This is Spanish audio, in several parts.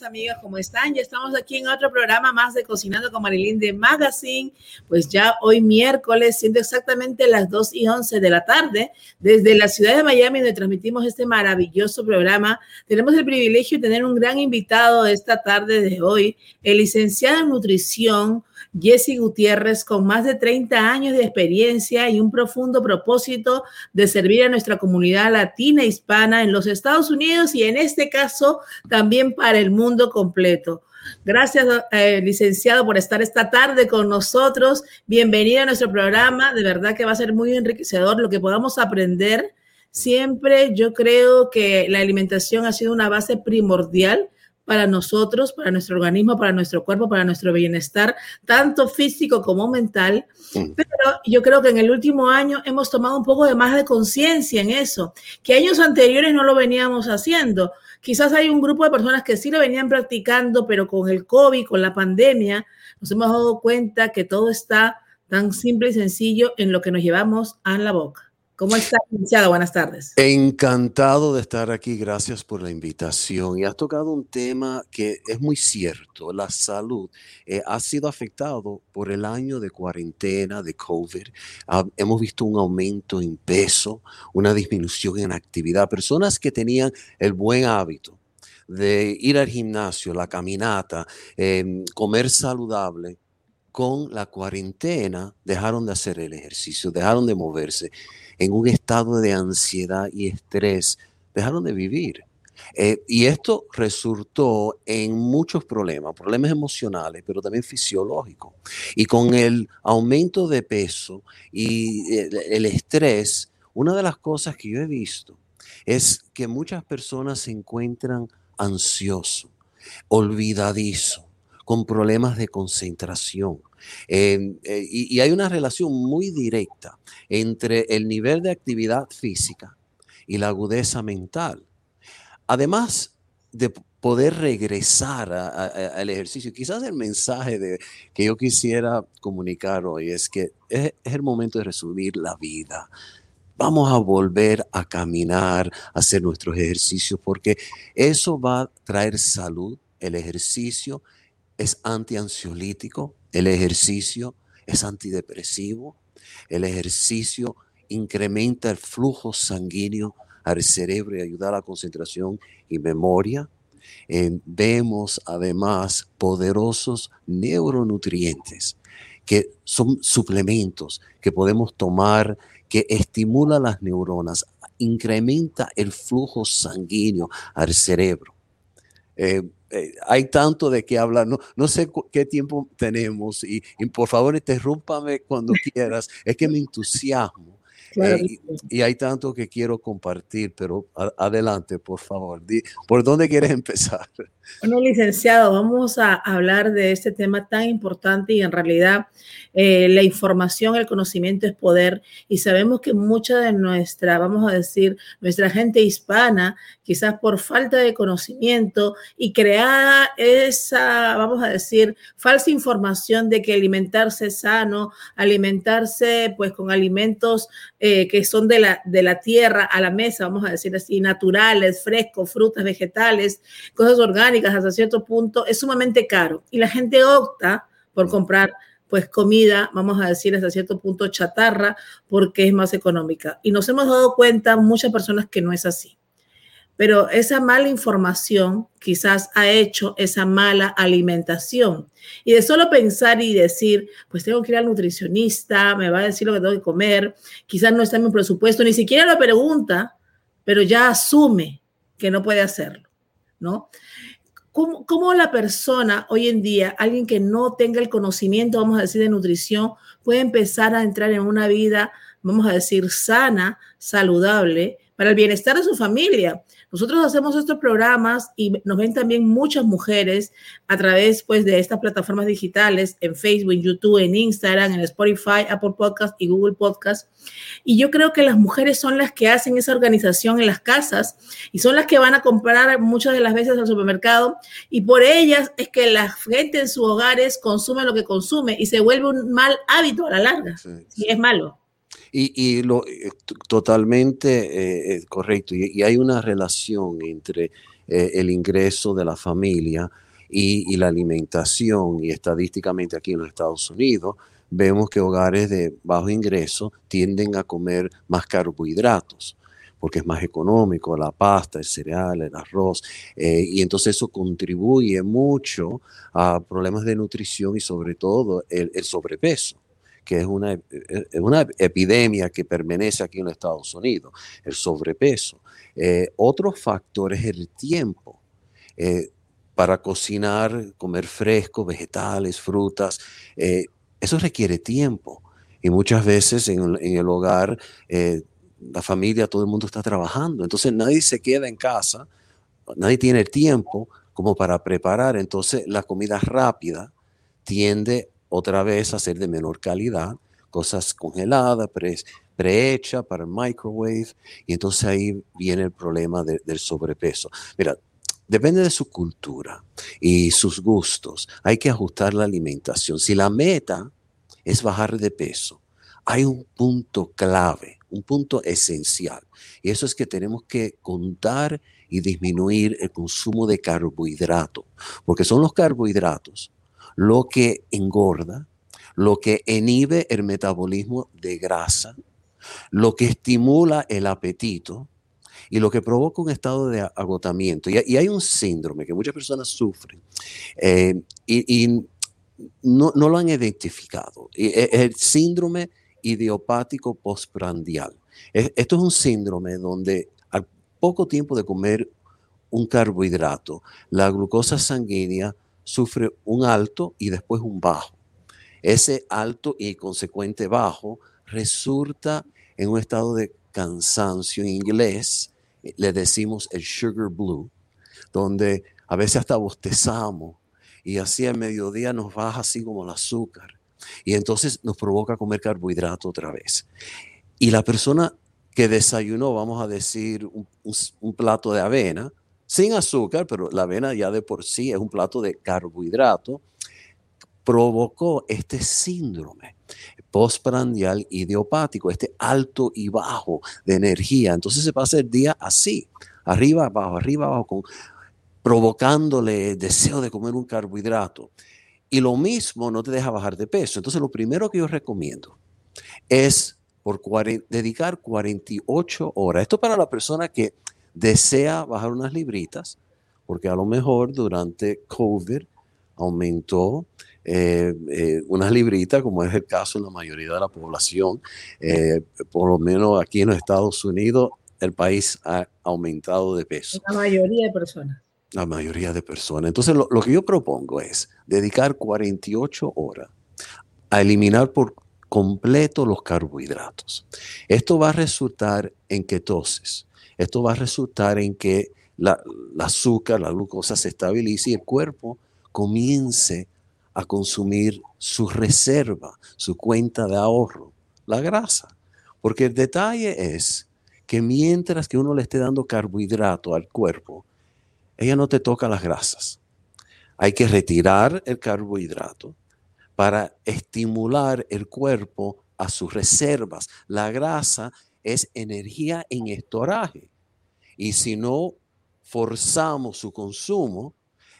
Queridos amigos, ¿cómo están? Ya estamos aquí en otro programa más de Cocinando con Marilyn de Magazine. Pues ya hoy miércoles, siendo exactamente las 2 y 11 de la tarde, desde la ciudad de Miami, donde transmitimos este maravilloso programa, tenemos el privilegio de tener un gran invitado esta tarde de hoy, el licenciado en nutrición, Jesse Gutiérrez, con más de 30 años de experiencia y un profundo propósito de servir a nuestra comunidad latina hispana en los Estados Unidos y en este caso también para el mundo completo. Gracias, eh, licenciado, por estar esta tarde con nosotros. Bienvenido a nuestro programa. De verdad que va a ser muy enriquecedor lo que podamos aprender. Siempre yo creo que la alimentación ha sido una base primordial para nosotros, para nuestro organismo, para nuestro cuerpo, para nuestro bienestar, tanto físico como mental. Mm. Pero yo creo que en el último año hemos tomado un poco de más de conciencia en eso, que años anteriores no lo veníamos haciendo. Quizás hay un grupo de personas que sí lo venían practicando, pero con el COVID, con la pandemia, nos hemos dado cuenta que todo está tan simple y sencillo en lo que nos llevamos a la boca. ¿Cómo está, licenciado? Buenas tardes. Encantado de estar aquí. Gracias por la invitación. Y has tocado un tema que es muy cierto. La salud eh, ha sido afectado por el año de cuarentena, de COVID. Ah, hemos visto un aumento en peso, una disminución en actividad. Personas que tenían el buen hábito de ir al gimnasio, la caminata, em, comer saludable, con la cuarentena dejaron de hacer el ejercicio, dejaron de moverse en un estado de ansiedad y estrés, dejaron de vivir. Eh, y esto resultó en muchos problemas, problemas emocionales, pero también fisiológicos. Y con el aumento de peso y el, estrés, una de las cosas que yo he visto es que muchas personas se encuentran ansiosos, olvidadizos, con problemas de concentración. Eh, y, hay una relación muy directa entre el nivel de actividad física y la agudeza mental. Además de poder regresar al ejercicio, quizás el mensaje que yo quisiera comunicar hoy es que es, es el momento de resumir la vida, vamos a volver a caminar, a hacer nuestros ejercicios, porque eso va a traer salud, el ejercicio, es antiansiolítico, el ejercicio es antidepresivo, el ejercicio incrementa el flujo sanguíneo al cerebro y ayuda a la concentración y memoria. vemos además poderosos neuronutrientes que son suplementos que podemos tomar que estimula las neuronas, incrementa el flujo sanguíneo al cerebro. Eh, eh, hay tanto de qué hablar, no, no sé qué tiempo tenemos y, y por favor interrúmpame cuando quieras, es que me entusiasmo eh, y, hay tanto que quiero compartir, pero adelante, por favor. ¿Por dónde quieres empezar? Bueno, licenciado, vamos a hablar de este tema tan importante y en realidad eh, la información, el conocimiento es poder y sabemos que mucha de nuestra, vamos a decir, nuestra gente hispana, quizás por falta de conocimiento y creada esa, vamos a decir, falsa información de que alimentarse sano, alimentarse pues con alimentos eh, que son de la, de la tierra a la mesa, vamos a decir así, naturales, frescos, frutas, vegetales, cosas orgánicas hasta cierto punto, es sumamente caro. Y la gente opta por comprar pues comida, vamos a decir hasta cierto punto chatarra, porque es más económica. Y nos hemos dado cuenta muchas personas que no es así. Pero esa mala información quizás ha hecho esa mala alimentación. Y de solo pensar y decir, pues tengo que ir al nutricionista, me va a decir lo que tengo que comer, quizás no está en mi presupuesto, ni siquiera lo pregunta, pero ya asume que no puede hacerlo, ¿no? ¿Cómo, ¿Cómo, la persona hoy en día, alguien que no tenga el conocimiento, vamos a decir, de nutrición, puede empezar a entrar en una vida, vamos a decir, sana, saludable, para el bienestar de su familia? Nosotros hacemos estos programas y nos ven también muchas mujeres a través pues, de estas plataformas digitales, en Facebook, en YouTube, en Instagram, en Spotify, Apple Podcast y Google Podcast. Y yo creo que las mujeres son las que hacen esa organización en las casas y son las que van a comprar muchas de las veces al supermercado y por ellas es que la gente en sus hogares consume lo que consume y se vuelve un mal hábito a la larga. Sí, es malo. Y, lo, eh, totalmente eh, correcto. Y, hay una relación entre el ingreso de la familia y, la alimentación. Y estadísticamente aquí en los Estados Unidos vemos que hogares de bajo ingreso tienden a comer más carbohidratos porque es más económico, la pasta, el cereal, el arroz, eh, y entonces eso contribuye mucho a problemas de nutrición y sobre todo el, sobrepeso que es una, una, epidemia que permanece aquí en los Estados Unidos, el sobrepeso. Eh, otro factor es el tiempo. Eh, para cocinar, comer fresco, vegetales, frutas, eso requiere tiempo. Y muchas veces en, el hogar la familia, todo el mundo está trabajando. Entonces nadie se queda en casa, nadie tiene tiempo como para preparar. Entonces la comida rápida tiende otra vez a ser de menor calidad, cosas congeladas, pre, prehechas para el microwave. Y entonces ahí viene el problema del sobrepeso. Mira, depende de su cultura y sus gustos. Hay que ajustar la alimentación. Si la meta es bajar de peso, hay un punto clave un punto esencial. Y eso es que tenemos que contar y disminuir el consumo de carbohidratos, porque son los carbohidratos lo que engorda, lo que inhibe el metabolismo de grasa, lo que estimula el apetito y lo que provoca un estado de agotamiento. Y, hay un síndrome que muchas personas sufren eh, y, no, no, lo han identificado. Es el síndrome idiopático postprandial. Esto es un síndrome donde al poco tiempo de comer un carbohidrato, la glucosa sanguínea sufre un alto y después un bajo. Ese alto y consecuente bajo resulta en un estado de cansancio en inglés, le decimos el sugar blue, donde a veces hasta bostezamos y así al mediodía nos baja así como el azúcar y entonces nos provoca comer carbohidrato otra vez. Y la persona que desayunó, vamos a decir, un, plato de avena, sin azúcar, pero la avena ya de por sí es un plato de carbohidrato, provocó este síndrome postprandial idiopático, este alto y bajo de energía. Entonces se pasa el día así, arriba, abajo, arriba, abajo, con, provocándole deseo de comer un carbohidrato. Y lo mismo no te deja bajar de peso. Entonces, lo primero que yo recomiendo es por dedicar 48 horas. Esto para la persona que desea bajar unas libritas, porque a lo mejor durante COVID aumentó eh, eh, unas libritas, como es el caso en la mayoría de la población. Eh, por lo menos aquí en los Estados Unidos, el país ha aumentado de peso. La mayoría de personas la mayoría de personas. Entonces, lo, que yo propongo es dedicar 48 horas a eliminar por completo los carbohidratos. Esto va a resultar en ketosis. Esto va a resultar en que la, azúcar, la glucosa se estabilice y el cuerpo comience a consumir su reserva, su cuenta de ahorro, la grasa. Porque el detalle es que mientras que uno le esté dando carbohidrato al cuerpo, ella no te toca las grasas. Hay que retirar el carbohidrato para estimular el cuerpo a sus reservas. La grasa es energía en estoraje. Y si no forzamos su consumo,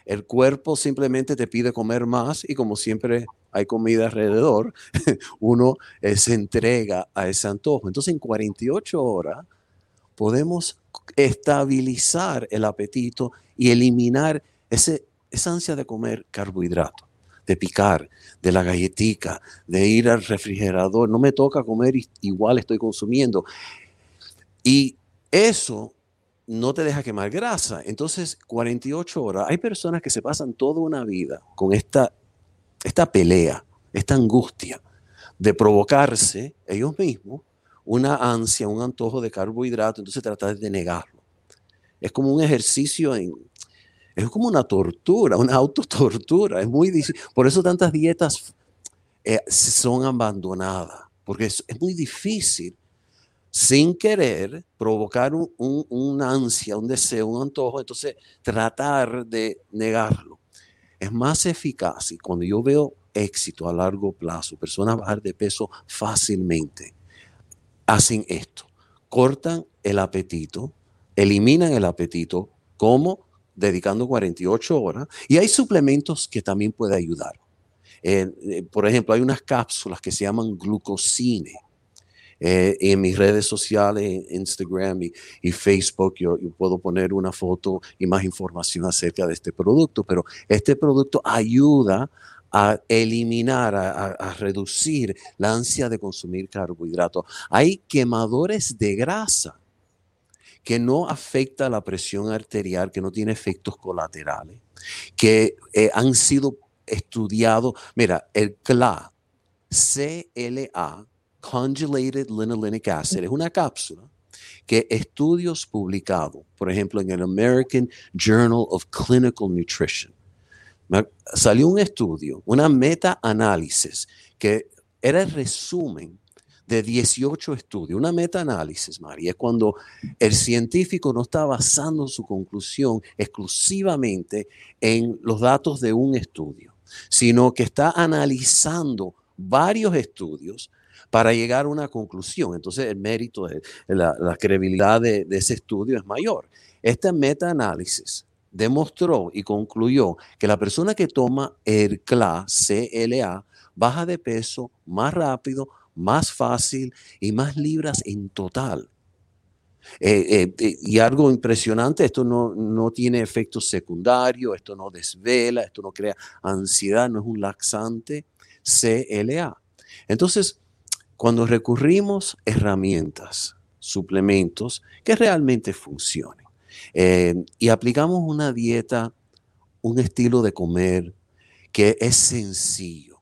el cuerpo simplemente te pide comer más y como siempre hay comida alrededor, uno eh, se entrega a ese antojo. Entonces en 48 horas podemos estabilizar el apetito y eliminar ese, esa ansia de comer carbohidrato, de picar, de la galletica, de ir al refrigerador. No me toca comer, igual estoy consumiendo. Y eso no te deja quemar grasa. Entonces, 48 horas. Hay personas que se pasan toda una vida con esta, esta pelea, esta angustia de provocarse ellos mismos una ansia, un antojo de carbohidrato, entonces tratar de negarlo. Es como un ejercicio en, es como una tortura, una autotortura, es muy difícil. Por eso tantas dietas eh, son abandonadas, porque es, muy difícil sin querer provocar un, una ansia, un deseo, un antojo, entonces tratar de negarlo. Es más eficaz y cuando yo veo éxito a largo plazo, personas bajar de peso fácilmente, hacen esto. Cortan el apetito, eliminan el apetito, como dedicando 48 horas. Y hay suplementos que también pueden ayudar. Eh, por ejemplo, hay unas cápsulas que se llaman glucosine. Eh, en mis redes sociales, Instagram y, Facebook, yo, puedo poner una foto y más información acerca de este producto, pero este producto ayuda a eliminar, a, reducir la ansia de consumir carbohidratos. Hay quemadores de grasa que no afecta la presión arterial, que no tiene efectos colaterales, que eh, han sido estudiados. Mira, el CLA, CLA, Conjugated Linolenic Acid, es una cápsula que estudios publicados, por ejemplo, en el American Journal of Clinical Nutrition, salió un estudio, una meta-análisis que era el resumen de 18 estudios, una meta-análisis, María, es cuando el científico no está basando su conclusión exclusivamente en los datos de un estudio, sino que está analizando varios estudios para llegar a una conclusión. Entonces, el mérito, de, la, credibilidad de, ese estudio es mayor. Este meta-análisis demostró y concluyó que la persona que toma el CLA, CLA, baja de peso más rápido, más fácil y más libras en total. Eh, eh, y algo impresionante, esto no, no tiene efectos secundarios, esto no desvela, esto no crea ansiedad, no es un laxante, CLA. Entonces, cuando recurrimos herramientas, suplementos que realmente funcionen y aplicamos una dieta, un estilo de comer que es sencillo,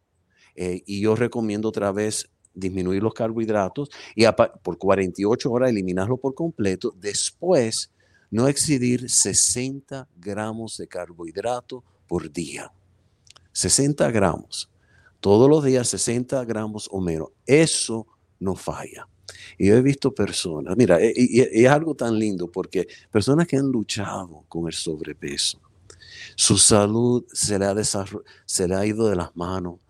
y yo recomiendo otra vez disminuir los carbohidratos y por 48 horas eliminarlo por completo. Después, no excedir 60 gramos de carbohidrato por día. 60 gramos. Todos los días 60 gramos o menos. Eso no falla. Y yo he visto personas, mira, e, y, es algo tan lindo porque personas que han luchado con el sobrepeso, su salud se le ha, ido de las manos,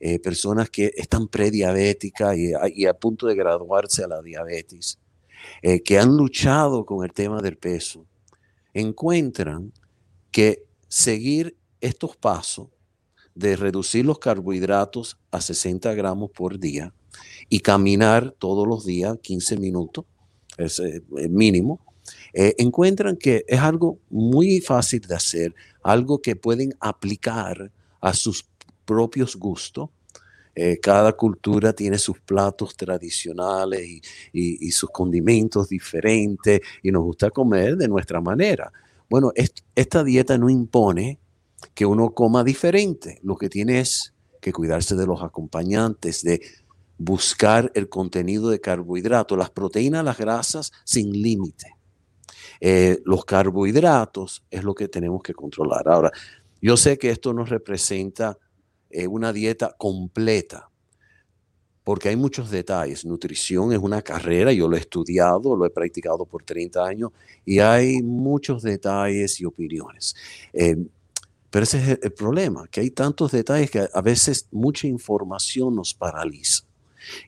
eh, personas que están prediabéticas y, a punto de graduarse a la diabetes, eh, que han luchado con el tema del peso, encuentran que seguir estos pasos de reducir los carbohidratos a 60 gramos por día y caminar todos los días 15 minutos, es el eh, mínimo, encuentran que es algo muy fácil de hacer, algo que pueden aplicar a sus propios gustos. Eh, cada cultura tiene sus platos tradicionales y, sus condimentos diferentes y nos gusta comer de nuestra manera. Bueno, esta dieta no impone que uno coma diferente. Lo que tiene es que cuidarse de los acompañantes, de buscar el contenido de carbohidratos, las proteínas, las grasas sin límite. Eh, los carbohidratos es lo que tenemos que controlar. Ahora, yo sé que esto nos representa eh, una dieta completa, porque hay muchos detalles. Nutrición es una carrera, yo lo he estudiado, lo he practicado por 30 años y hay muchos detalles y opiniones. Eh, pero ese es el problema, que hay tantos detalles que a veces mucha información nos paraliza.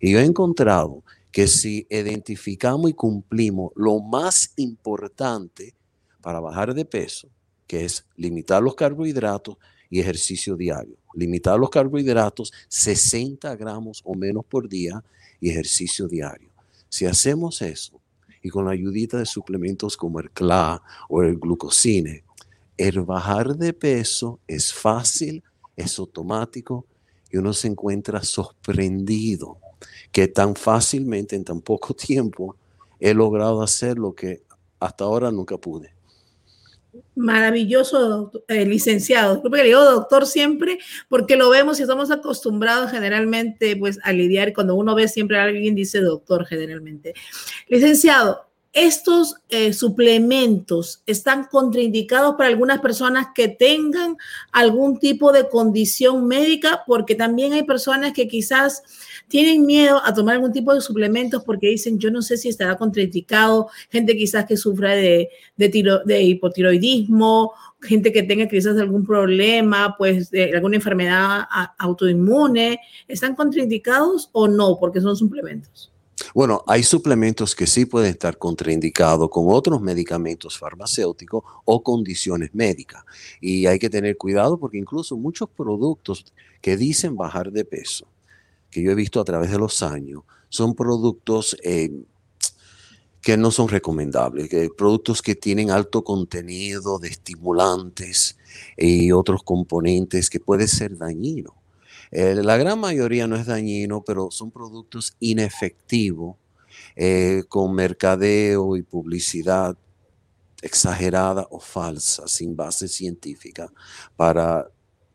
Y yo he encontrado que si identificamos y cumplimos lo más importante para bajar de peso, que es limitar los carbohidratos y ejercicio diario, limitar los carbohidratos 60 gramos o menos por día y ejercicio diario. Si hacemos eso y con la ayudita de suplementos como el CLA o el glucosine, el bajar de peso es fácil, es automático y uno se encuentra sorprendido que tan fácilmente en tan poco tiempo he logrado hacer lo que hasta ahora nunca pude. Maravilloso, eh, licenciado. Disculpe que le digo doctor siempre, porque lo vemos y estamos acostumbrados generalmente pues a lidiar. Cuando uno ve siempre a alguien dice doctor generalmente. Licenciado, estos eh, suplementos están contraindicados para algunas personas que tengan algún tipo de condición médica, porque también hay personas que quizás tienen miedo a tomar algún tipo de suplementos porque dicen, yo no sé si estará contraindicado, gente quizás que sufra de, de hipotiroidismo, gente que tenga quizás algún problema, pues de alguna enfermedad autoinmune, ¿están contraindicados o no? Porque son suplementos. Bueno, hay suplementos que sí pueden estar contraindicados con otros medicamentos farmacéuticos o condiciones médicas. Y hay que tener cuidado porque incluso muchos productos que dicen bajar de peso, que yo he visto a través de los años, son productos eh, que no son recomendables, productos que tienen alto contenido de estimulantes y otros componentes que puede ser dañino. Eh, la gran mayoría no es dañino, pero son productos inefectivos eh, con mercadeo y publicidad exagerada o falsa, sin base científica, para,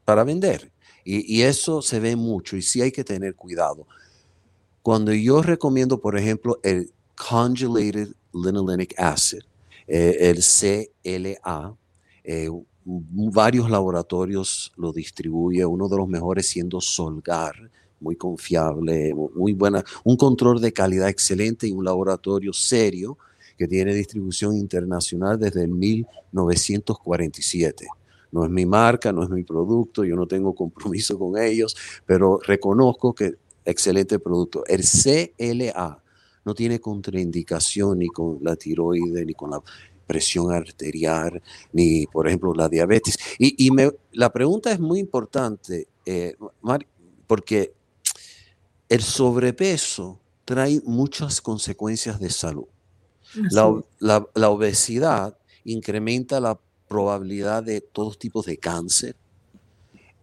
para vender. Y, eso se ve mucho y sí hay que tener cuidado. Cuando yo recomiendo, por ejemplo, el Conjugated Linolenic Acid, eh, el CLA, varios laboratorios lo distribuye, uno de los mejores siendo Solgar, muy confiable, muy buena, un control de calidad excelente y un laboratorio serio que tiene distribución internacional desde el 1947. No es mi marca, no es mi producto, yo no tengo compromiso con ellos, pero reconozco que excelente producto. El CLA no tiene contraindicación ni con la tiroide, ni con la presión arterial, ni, por ejemplo, la diabetes. Y, la pregunta es muy importante, eh, porque el sobrepeso trae muchas consecuencias de salud. La, obesidad incrementa la probabilidad de todos tipos de cáncer.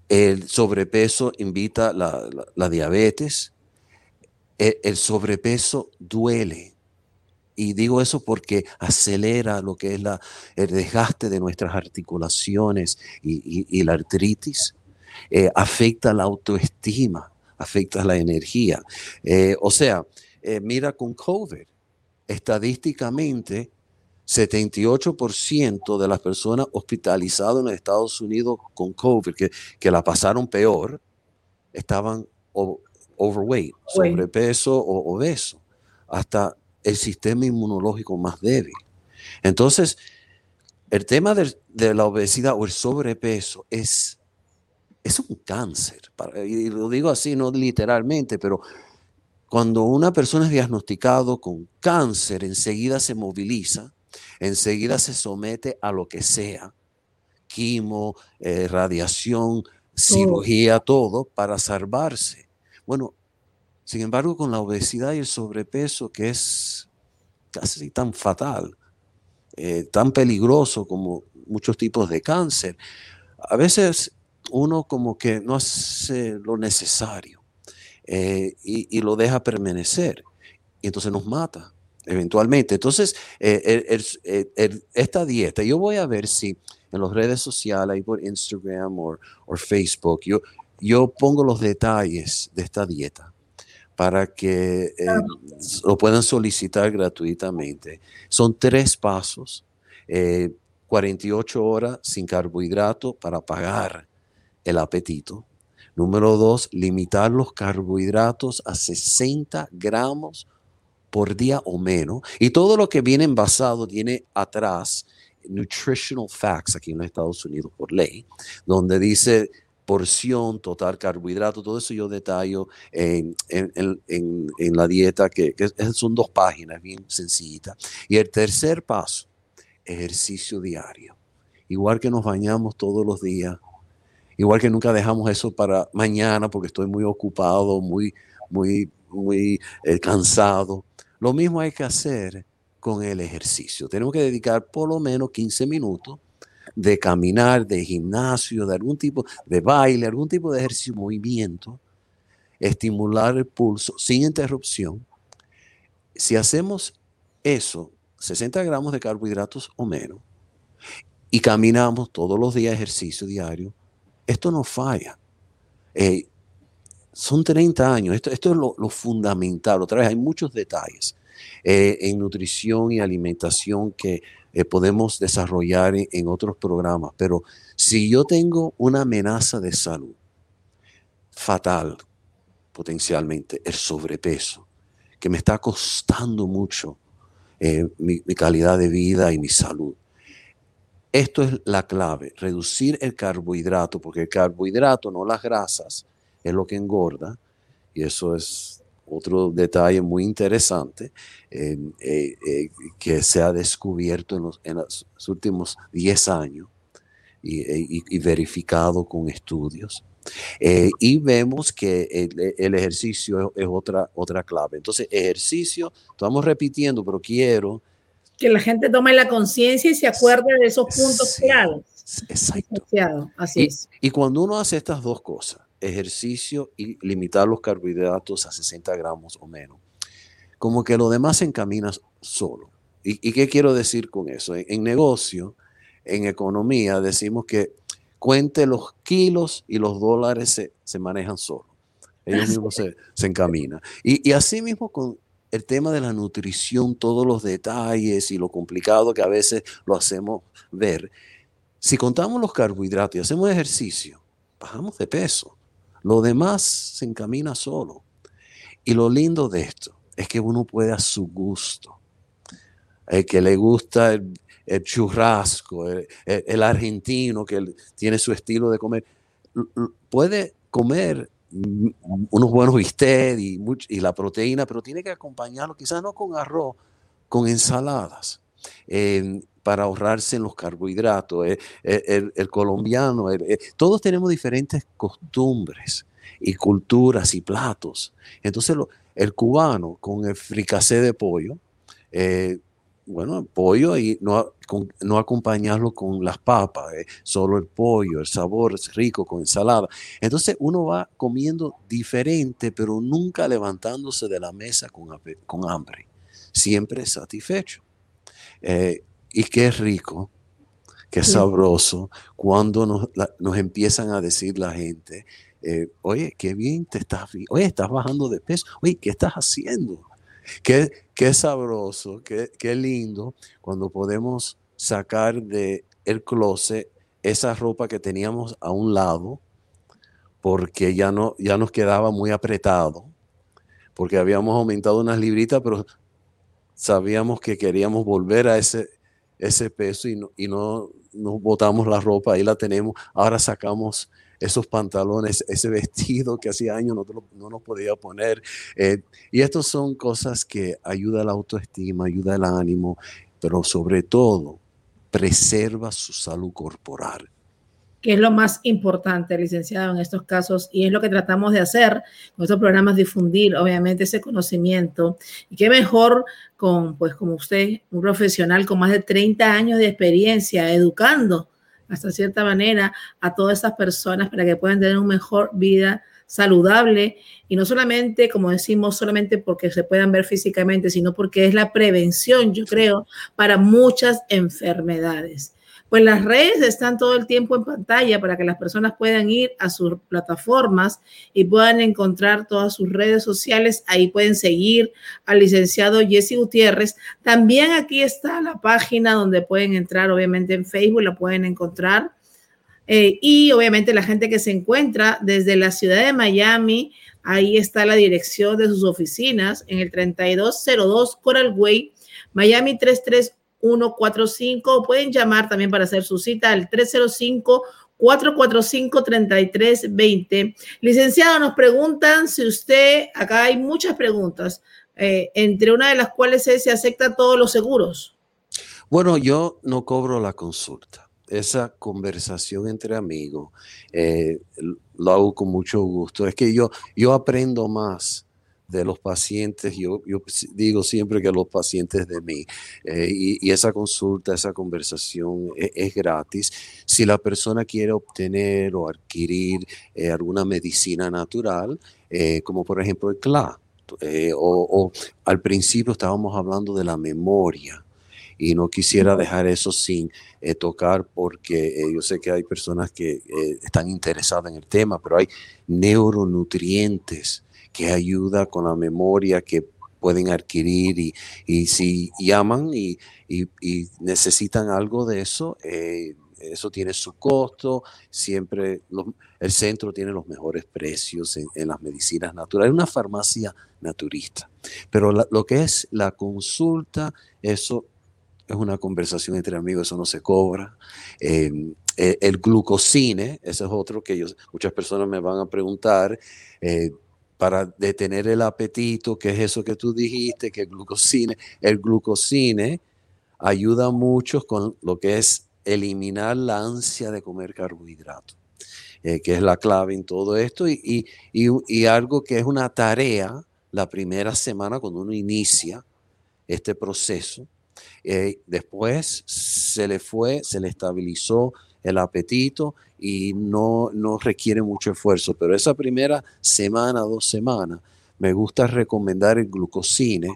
El sobrepeso invita la, la diabetes. el sobrepeso duele y digo eso porque acelera lo que es la, el desgaste de nuestras articulaciones y, la artritis. Eh, afecta la autoestima, afecta la energía. Eh, o sea, eh, mira con COVID, estadísticamente 78% de las personas hospitalizadas en Estados Unidos con COVID, que, que la pasaron peor, estaban overweight, sobrepeso o obeso. Hasta el sistema inmunológico más débil. Entonces, el tema de, la obesidad o el sobrepeso es, es un cáncer. Y lo digo así, no literalmente, pero cuando una persona es diagnosticado con cáncer, enseguida se moviliza, enseguida se somete a lo que sea, quimo, eh, radiación, cirugía, todo, para salvarse. Bueno, sin embargo, con la obesidad y el sobrepeso, que es casi tan fatal, eh, tan peligroso como muchos tipos de cáncer, a veces uno como que no hace lo necesario eh, y, lo deja permanecer y entonces nos mata eventualmente. Entonces, eh, esta dieta, yo voy a ver si en las redes sociales, ahí por Instagram o Facebook, yo, yo pongo los detalles de esta dieta para que eh, lo puedan solicitar gratuitamente. Son tres pasos, 48 eh, horas sin carbohidrato para pagar el apetito. Número dos, limitar los carbohidratos a 60 gramos por día o menos. Y todo lo que viene envasado tiene atrás nutritional facts aquí en los Estados Unidos por ley, donde dice porción, total carbohidrato, todo eso yo detallo en, la dieta, que, son dos páginas bien sencillitas. Y el tercer paso, ejercicio diario. Igual que nos bañamos todos los días, igual que nunca dejamos eso para mañana porque estoy muy ocupado, muy, muy, muy eh, cansado. Lo mismo hay que hacer con el ejercicio. Tenemos que dedicar por lo menos 15 minutos de caminar, de gimnasio, de algún tipo de baile, algún tipo de ejercicio, movimiento, estimular el pulso sin interrupción. Si hacemos eso, 60 gramos de carbohidratos o menos, y caminamos todos los días ejercicio diario, esto no falla. Eh, son 30 años, esto, es lo, fundamental. Otra vez, hay muchos detalles eh, en nutrición y alimentación que eh, podemos desarrollar en, otros programas. Pero si yo tengo una amenaza de salud fatal, potencialmente, el sobrepeso, que me está costando mucho eh, mi, calidad de vida y mi salud. Esto es la clave, reducir el carbohidrato, porque el carbohidrato, no las grasas, es lo que engorda, y eso es otro detalle muy interesante que se ha descubierto en los, en los últimos 10 años y, verificado con estudios. Eh, y vemos que el, ejercicio es, otra, otra clave. Entonces, ejercicio, estamos repitiendo, pero quiero... Que la gente tome la conciencia y se acuerde de esos puntos claros. Exacto. Así y, es. y cuando uno hace estas dos cosas, ejercicio y limitar los carbohidratos a 60 gramos o menos, como que lo demás se encamina solo. ¿Y, qué quiero decir con eso? en negocio, en economía decimos que cuente los kilos y los dólares se, manejan solos. Ellos mismos se, se encaminan. Y, y así mismo con el tema de la nutrición, todos los detalles y lo complicado que a veces lo hacemos ver. Si contamos los carbohidratos y hacemos ejercicio, bajamos de peso. Lo demás se encamina solo. Y lo lindo de esto es que uno puede a su gusto. El que le gusta el, churrasco, el, argentino que tiene su estilo de comer, puede comer unos buenos bistec y, y, la proteína, pero tiene que acompañarlo quizás no con arroz, con ensaladas. Para ahorrarse en los carbohidratos. Eh, eh, el, colombiano, eh, todos tenemos diferentes costumbres y culturas y platos. Entonces, el cubano con el fricasé de pollo, bueno, pollo y no, no acompañarlo con las papas, eh, solo el pollo, el sabor es rico con ensalada. Entonces uno va comiendo diferente, pero nunca levantándose de la mesa con, con hambre, siempre satisfecho. Eh, y qué rico, qué sabroso cuando nos, nos, empiezan a decir la gente, eh, oye, qué bien te estás, oye, estás bajando de peso, oye, ¿qué estás haciendo? Qué, qué sabroso, qué, qué, lindo cuando podemos sacar de el closet esa ropa que teníamos a un lado porque ya, no, ya nos quedaba muy apretado, porque habíamos aumentado unas libritas, pero sabíamos que queríamos volver a ese, ese peso y no, y no nos botamos la ropa, ahí la tenemos, ahora sacamos esos pantalones, ese vestido que hacía años no, no nos podía poner. Eh, y estas son cosas que ayuda la autoestima, ayuda el ánimo, pero sobre todo preserva su salud corporal que es lo más importante, licenciado, en estos casos, y es lo que tratamos de hacer con estos programas, difundir, obviamente, ese conocimiento. Y qué mejor con, pues, como usted, un profesional con más de 30 años de experiencia educando hasta cierta manera a todas esas personas para que puedan tener una mejor vida saludable. Y no solamente, como decimos, solamente porque se puedan ver físicamente, sino porque es la prevención, yo creo, para muchas enfermedades pues las redes están todo el tiempo en pantalla para que las personas puedan ir a sus plataformas y puedan encontrar todas sus redes sociales. Ahí pueden seguir al licenciado Jesse Gutiérrez. También aquí está la página donde pueden entrar, obviamente en Facebook la pueden encontrar. Eh, y obviamente la gente que se encuentra desde la ciudad de Miami, ahí está la dirección de sus oficinas en el 3202 Coral Way, Miami 33 145. Pueden llamar también para hacer su cita al 305 445 3320. Licenciado, nos preguntan si usted, acá hay muchas preguntas, eh, entre una de las cuales es si acepta todos los seguros. Bueno, yo no cobro la consulta. Esa conversación entre amigos eh, lo hago con mucho gusto. Es que yo, yo aprendo más de los pacientes, yo, yo digo siempre que los pacientes de mí, eh, y, esa consulta, esa conversación e, es, gratis. Si la persona quiere obtener o adquirir eh, alguna medicina natural, eh, como por ejemplo el CLA, o, al principio estábamos hablando de la memoria, y no quisiera dejar eso sin tocar porque yo sé que hay personas que están interesadas en el tema, pero hay neuronutrientes que ayuda con la memoria que pueden adquirir y, y si llaman y, y, necesitan algo de eso, eh, eso tiene su costo, siempre el centro tiene los mejores precios en, las medicinas naturales, una farmacia naturista. Pero lo que es la consulta, eso es una conversación entre amigos, eso no se cobra. Em, eh, el glucosine, ese es otro que muchas personas me van a preguntar. Eh, para detener el apetito, que es eso que tú dijiste, que el glucosine, el glucosine ayuda mucho con lo que es eliminar la ansia de comer carbohidratos, eh, que es la clave en todo esto y, y, algo que es una tarea la primera semana cuando uno inicia este proceso. Eh, después se le fue, se le estabilizó el apetito y no, no requiere mucho esfuerzo, pero esa primera semana, dos semanas, me gusta recomendar el glucosine,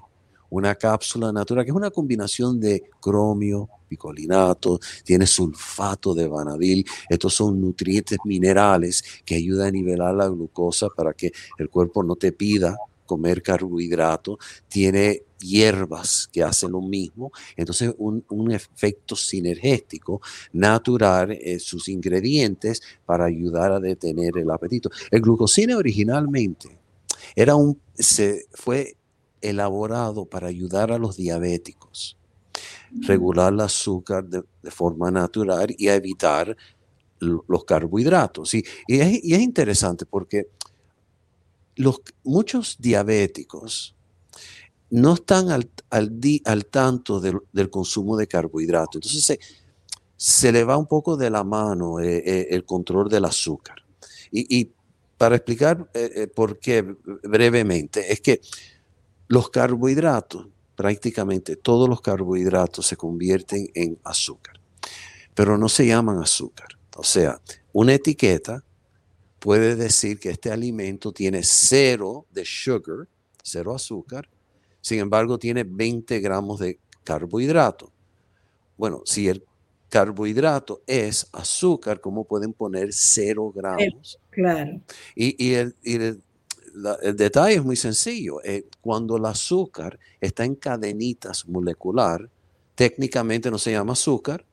una cápsula natural, que es una combinación de cromio, picolinato, tiene sulfato de vanadil. Estos son nutrientes minerales que ayudan a nivelar la glucosa para que el cuerpo no te pida comer carbohidrato. Tiene hierbas que hacen lo mismo. Entonces, un, efecto sinergético natural, eh, sus ingredientes para ayudar a detener el apetito. El glucosina originalmente era un, se fue elaborado para ayudar a los diabéticos, regular el azúcar de, forma natural y a evitar los carbohidratos. Y, es, interesante porque los, muchos diabéticos no están al, al, tanto del, consumo de carbohidratos. Entonces se, le va un poco de la mano eh, eh, el control del azúcar. Y, para explicar eh, por qué brevemente, es que los carbohidratos, prácticamente todos los carbohidratos se convierten en azúcar, pero no se llaman azúcar. O sea, una etiqueta puede decir que este alimento tiene cero de sugar, cero azúcar, sin embargo tiene 20 gramos de carbohidrato. Bueno, si el carbohidrato es azúcar, ¿cómo pueden poner cero gramos? Claro. Y, el, el detalle es muy sencillo. Eh, cuando el azúcar está en cadenitas molecular, técnicamente no se llama azúcar,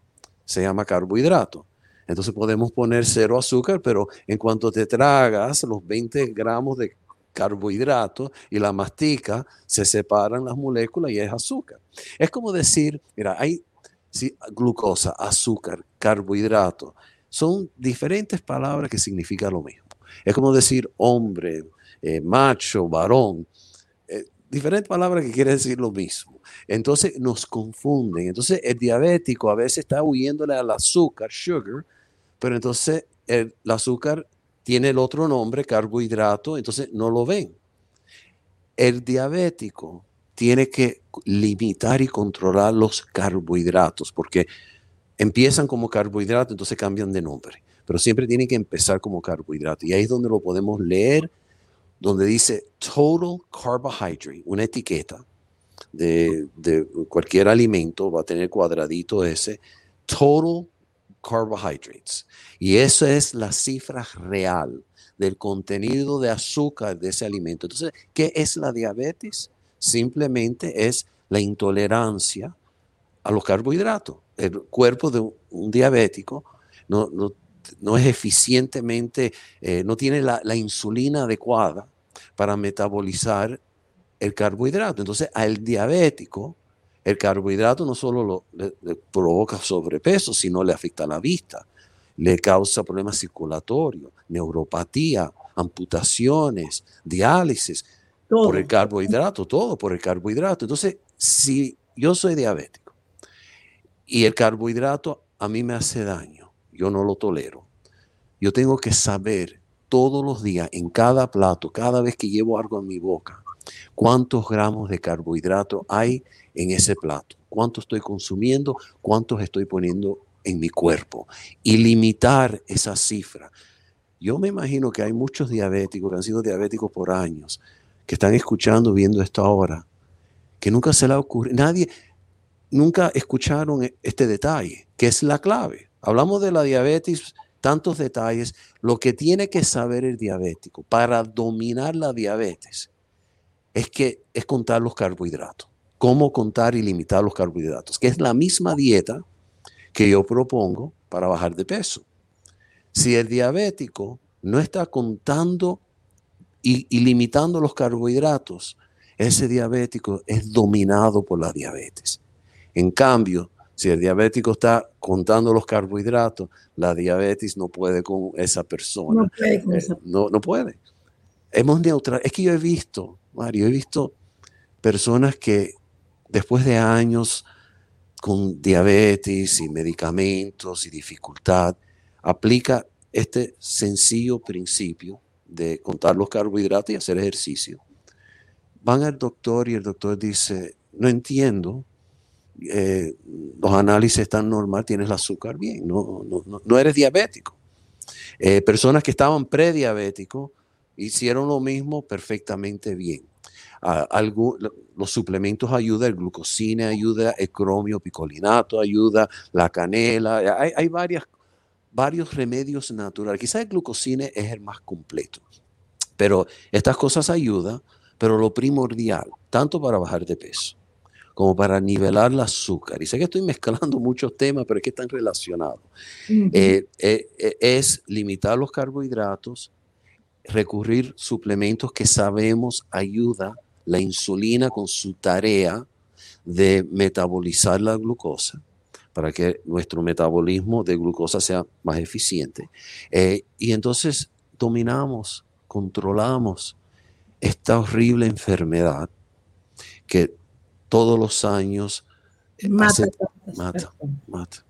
se llama carbohidrato. Entonces podemos poner cero azúcar, pero en cuanto te tragas los 20 gramos de carbohidrato y la mastica, se separan las moléculas y es azúcar. Es como decir, mira, hay glucosa, azúcar, carbohidrato. Son diferentes palabras que significan lo mismo. Es como decir hombre, eh, macho, varón, diferentes palabras que quieren decir lo mismo. Entonces nos confunden. Entonces el diabético a veces está huyéndole al azúcar, sugar, pero entonces el, azúcar tiene el otro nombre, carbohidrato, entonces no lo ven. El diabético tiene que limitar y controlar los carbohidratos, porque empiezan como carbohidrato, entonces cambian de nombre, pero siempre tienen que empezar como carbohidrato. Y ahí es donde lo podemos leer donde dice total carbohydrate, una etiqueta de, cualquier alimento, va a tener cuadradito ese, total carbohydrates. Y eso es la cifra real del contenido de azúcar de ese alimento. Entonces, ¿qué es la diabetes? Simplemente es la intolerancia a los carbohidratos. El cuerpo de un diabético no, no, es eficientemente, eh, no tiene la, insulina adecuada para metabolizar el carbohidrato. Entonces, al diabético, el carbohidrato no solo lo, le, provoca sobrepeso, sino le afecta la vista, le causa problemas circulatorios, neuropatía, amputaciones, diálisis, por el carbohidrato, todo por el carbohidrato. Entonces, si yo soy diabético y el carbohidrato a mí me hace daño, yo no lo tolero, yo tengo que saber todos los días, en cada plato, cada vez que llevo algo en mi boca, cuántos gramos de carbohidrato hay en ese plato, cuánto estoy consumiendo, cuántos estoy poniendo en mi cuerpo y limitar esa cifra. Yo me imagino que hay muchos diabéticos que han sido diabéticos por años, que están escuchando, viendo esto ahora, que nunca se le ocurre, nadie, nunca escucharon este detalle, que es la clave. Hablamos de la diabetes tantos detalles, lo que tiene que saber el diabético para dominar la diabetes es que es contar los carbohidratos. Cómo contar y limitar los carbohidratos, que es la misma dieta que yo propongo para bajar de peso. Si el diabético no está contando y, y limitando los carbohidratos, ese diabético es dominado por la diabetes. En cambio, si el diabético está contando los carbohidratos, la diabetes no puede con esa persona. No puede. Eh, no, puede. hemos neutral. Es que yo he visto, Mario, he visto personas que después de años con diabetes y medicamentos y dificultad, aplica este sencillo principio de contar los carbohidratos y hacer ejercicio. Van al doctor y el doctor dice, no entiendo, eh, los análisis están normal, tienes el azúcar bien, no, no, eres diabético. Eh, personas que estaban prediabéticos hicieron lo mismo perfectamente bien. los suplementos ayudan, el glucosina ayuda, el cromio picolinato ayuda, la canela, hay, hay varias varios remedios naturales. Quizás el glucosine es el más completo, pero estas cosas ayudan, pero lo primordial, tanto para bajar de peso como para nivelar el azúcar. Y sé que estoy mezclando muchos temas, pero es que están relacionados. Eh, eh, eh, es limitar los carbohidratos, recurrir suplementos que sabemos ayuda la insulina con su tarea de metabolizar la glucosa para que nuestro metabolismo de glucosa sea más eficiente. Eh, y entonces dominamos, controlamos esta horrible enfermedad que todos los años eh, mata, mata, mata.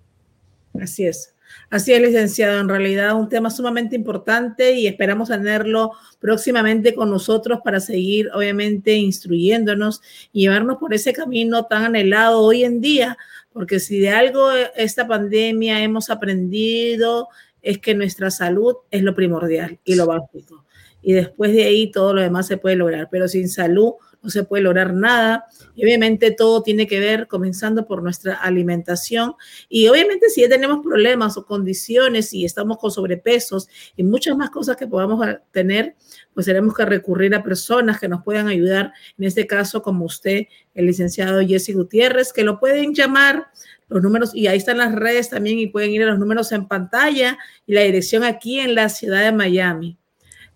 Así es. Así es, licenciado. En realidad, un tema sumamente importante y esperamos tenerlo próximamente con nosotros para seguir, obviamente, instruyéndonos y llevarnos por ese camino tan anhelado hoy en día porque si de algo esta pandemia hemos aprendido es que nuestra salud es lo primordial y lo básico. Y después de ahí todo lo demás se puede lograr, pero sin salud no se puede lograr nada. Y obviamente todo tiene que ver comenzando por nuestra alimentación. Y obviamente si ya tenemos problemas o condiciones y estamos con sobrepesos y muchas más cosas que podamos tener, pues tenemos que recurrir a personas que nos puedan ayudar. En este caso, como usted, el licenciado Jesse Gutiérrez, que lo pueden llamar los números, y ahí están las redes también, y pueden ir a los números en pantalla y la dirección aquí en la ciudad de Miami.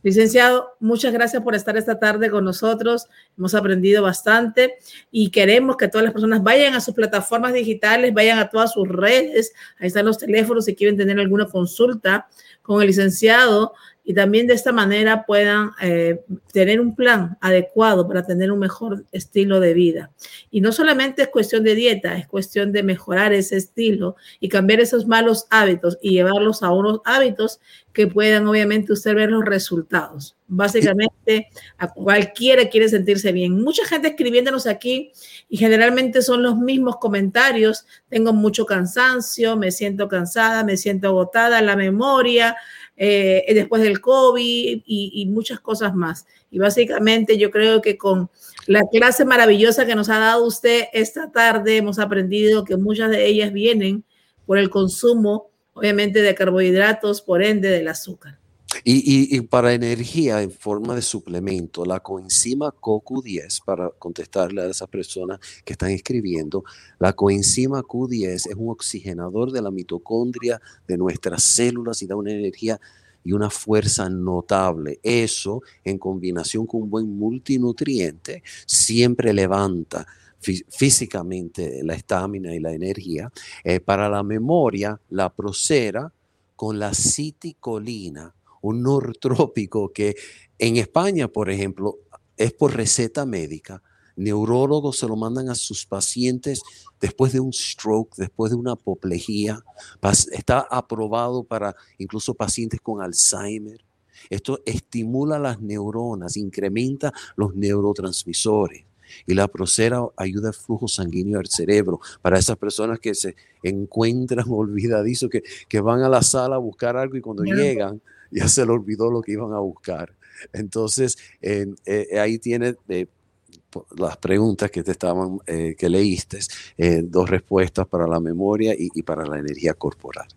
Licenciado, muchas gracias por estar esta tarde con nosotros. Hemos aprendido bastante y queremos que todas las personas vayan a sus plataformas digitales, vayan a todas sus redes. Ahí están los teléfonos si quieren tener alguna consulta con el licenciado y también de esta manera puedan eh, tener un plan adecuado para tener un mejor estilo de vida. Y no solamente es cuestión de dieta, es cuestión de mejorar ese estilo y cambiar esos malos hábitos y llevarlos a unos hábitos que puedan obviamente usted ver los resultados. Básicamente, a cualquiera quiere sentirse bien. Mucha gente escribiéndonos aquí y generalmente son los mismos comentarios. Tengo mucho cansancio, me siento cansada, me siento agotada, la memoria, eh, después del COVID y, muchas cosas más. Y básicamente yo creo que con la clase maravillosa que nos ha dado usted esta tarde, hemos aprendido que muchas de ellas vienen por el consumo, obviamente, de carbohidratos, por ende del azúcar. Y, para energía en forma de suplemento, la coenzima CoQ10, para contestarle a esas personas que están escribiendo, la coenzima Q10 es un oxigenador de la mitocondria de nuestras células y da una energía y una fuerza notable. Eso, en combinación con un buen multinutriente, siempre levanta físicamente la estamina y la energía. Eh, para la memoria, la procera con la citicolina un nortrópico que en España, por ejemplo, es por receta médica. Neurólogos se lo mandan a sus pacientes después de un stroke, después de una apoplejía. Está aprobado para incluso pacientes con Alzheimer. Esto estimula las neuronas, incrementa los neurotransmisores. Y la procera ayuda al flujo sanguíneo al cerebro. Para esas personas que se encuentran olvidadizos, que, que van a la sala a buscar algo y cuando llegan ya se le olvidó lo que iban a buscar. Entonces, eh, ahí tiene eh, las preguntas que te estaban, eh, que leíste, dos respuestas para la memoria y para la energía corporal.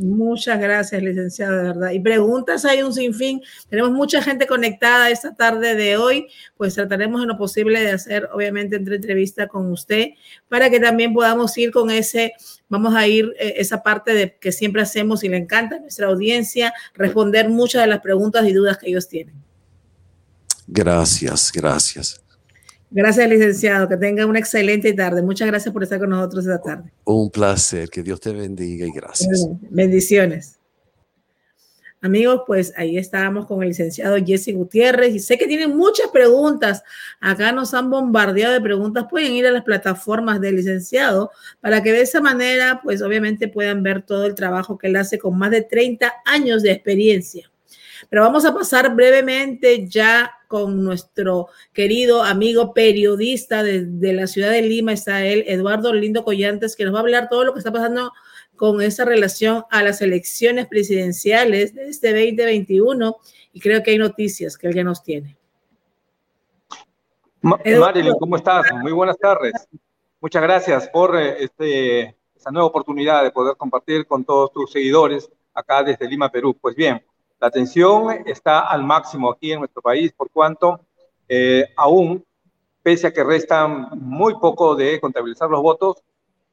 Muchas gracias, licenciado, de verdad. Y preguntas hay un sinfín. Tenemos mucha gente conectada esta tarde de hoy, pues trataremos en lo posible de hacer, obviamente, entre entrevista con usted para que también podamos ir con ese, vamos a ir eh, esa parte de que siempre hacemos y le encanta a nuestra audiencia, responder muchas de las preguntas y dudas que ellos tienen. Gracias, gracias. Gracias, licenciado. Que tenga una excelente tarde. Muchas gracias por estar con nosotros esta tarde. Un placer. Que Dios te bendiga y gracias. Bendiciones. Amigos, pues ahí estábamos con el licenciado Jesse Gutiérrez y sé que tienen muchas preguntas. Acá nos han bombardeado de preguntas. Pueden ir a las plataformas del licenciado para que de esa manera, pues obviamente puedan ver todo el trabajo que él hace con más de 30 años de experiencia. Pero vamos a pasar brevemente ya con nuestro querido amigo periodista de, de la ciudad de Lima, está él, Eduardo Lindo Collantes, que nos va a hablar todo lo que está pasando con esa relación a las elecciones presidenciales de este 2021 y creo que hay noticias que él ya nos tiene. Marilyn, ¿cómo estás? Muy buenas tardes. Muchas gracias por este, esta nueva oportunidad de poder compartir con todos tus seguidores acá desde Lima, Perú. Pues bien, la tensión está al máximo aquí en nuestro país por cuanto eh, aún, pese a que restan muy poco de contabilizar los votos,